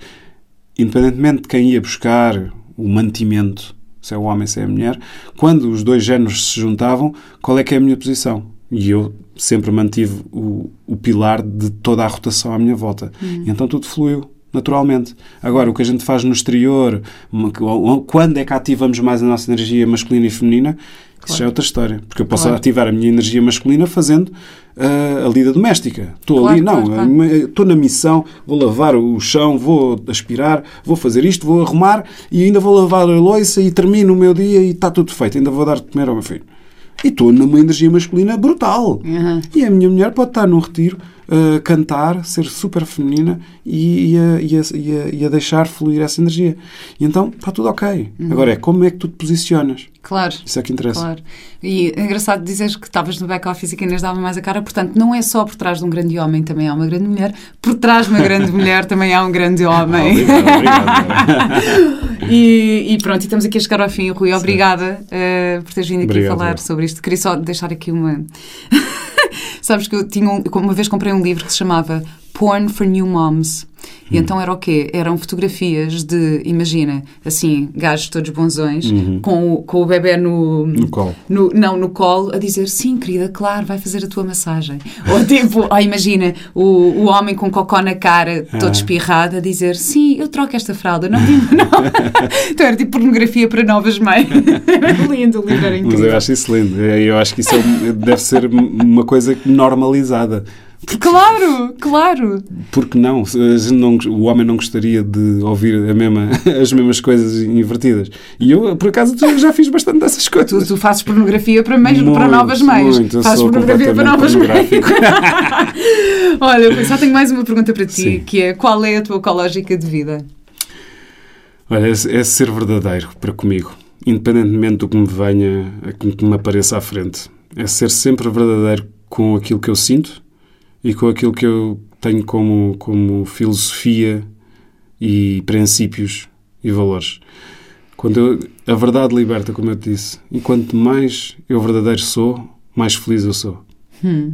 Speaker 2: independentemente de quem ia buscar o mantimento, se é o homem, se é a mulher, quando os dois géneros se juntavam, qual é que é a minha posição? E eu sempre mantive o, o pilar de toda a rotação à minha volta. E então tudo fluiu naturalmente. Agora, o que a gente faz no exterior, quando é que ativamos mais a nossa energia masculina e feminina, isso já é outra história. Porque eu posso
Speaker 1: Claro.
Speaker 2: ativar a minha energia masculina fazendo ah, a lida doméstica. Estou
Speaker 1: Claro,
Speaker 2: ali, não,
Speaker 1: claro, claro.
Speaker 2: estou na missão, vou lavar o chão, vou aspirar, vou fazer isto, vou arrumar e ainda vou lavar a louça e termino o meu dia e está tudo feito. Ainda vou dar de comer ao meu filho. E estou numa energia masculina brutal.
Speaker 1: Uhum.
Speaker 2: E a minha mulher pode estar num retiro, a cantar, ser super feminina e, e a, e, a, e, a, deixar fluir essa energia. E então está tudo ok. Agora é como é que tu te posicionas.
Speaker 1: Claro.
Speaker 2: Isso é que interessa.
Speaker 1: Claro. E é engraçado dizeres que estavas no back-office e que Inês dava mais a cara. Portanto, não é só por trás de um grande homem, também há uma grande mulher. Por trás de uma grande mulher também há um grande [laughs] homem.
Speaker 2: Obrigado, obrigado. [laughs]
Speaker 1: E, e pronto, e estamos aqui a chegar ao fim. Rui, obrigada eh, por teres vindo aqui
Speaker 2: Obrigado,
Speaker 1: falar sobre isto. Queria só deixar aqui uma. [laughs] Sabes que eu tinha um- uma vez comprei um livro que se chamava Porn for New Moms. E então era o quê? Eram fotografias de, imagina, assim, gajos todos bonzões, com, o, com o bebê no,
Speaker 2: No colo.
Speaker 1: no- não, no colo, a dizer sim, querida, claro, vai fazer a tua massagem. Ou tipo, [laughs] oh, imagina, o, o homem com cocó na cara, todo
Speaker 2: Ah.
Speaker 1: espirrado, a dizer sim, eu troco esta fralda, não digo [laughs] não. então era tipo pornografia para novas mães. [laughs] Lindo, o livro era
Speaker 2: Mas
Speaker 1: incrível.
Speaker 2: eu acho isso lindo. Eu acho que isso é deve ser uma coisa normalizada.
Speaker 1: Claro, claro.
Speaker 2: Porque não? Não- O homem não gostaria de ouvir mesma- [laughs] as mesmas coisas invertidas. E eu, por acaso, já fiz bastante dessas
Speaker 1: Tu,
Speaker 2: coisas.
Speaker 1: tu fazes pornografia para, meios, para
Speaker 2: Muito,
Speaker 1: novas meios.
Speaker 2: muito.
Speaker 1: Fazes pornografia para novas meios. [laughs] Olha, eu só tenho mais uma pergunta para ti,
Speaker 2: Sim.
Speaker 1: que é qual é a tua ecológica de vida?
Speaker 2: Olha, é, é ser verdadeiro para comigo, independentemente do que me venha, que me apareça à frente. É ser sempre verdadeiro com aquilo que eu sinto e com aquilo que eu tenho como, como filosofia e princípios e valores. Quando eu- a verdade liberta, como eu te disse, e quanto mais eu verdadeiro sou, mais feliz eu sou.
Speaker 1: Hum.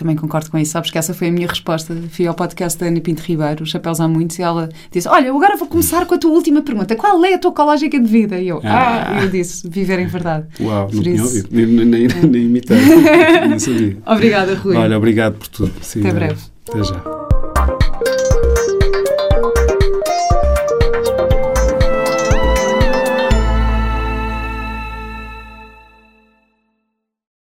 Speaker 1: Também concordo com isso, sabes que essa foi a minha resposta. Fui ao podcast da Ana Pinto Ribeiro, os Chapéus há muitos, e ela disse: Olha, agora vou começar com a tua última pergunta. Qual é a tua ecológica de vida? E eu, ah,
Speaker 2: Ah.
Speaker 1: eu disse: Viver em verdade.
Speaker 2: Uau,
Speaker 1: Por
Speaker 2: não tinha ouvido, nem, nem, nem, nem imitei, não sabia. [laughs]
Speaker 1: Obrigada, Rui.
Speaker 2: Olha, obrigado por tudo. Sim,
Speaker 1: Até breve.
Speaker 2: Até já.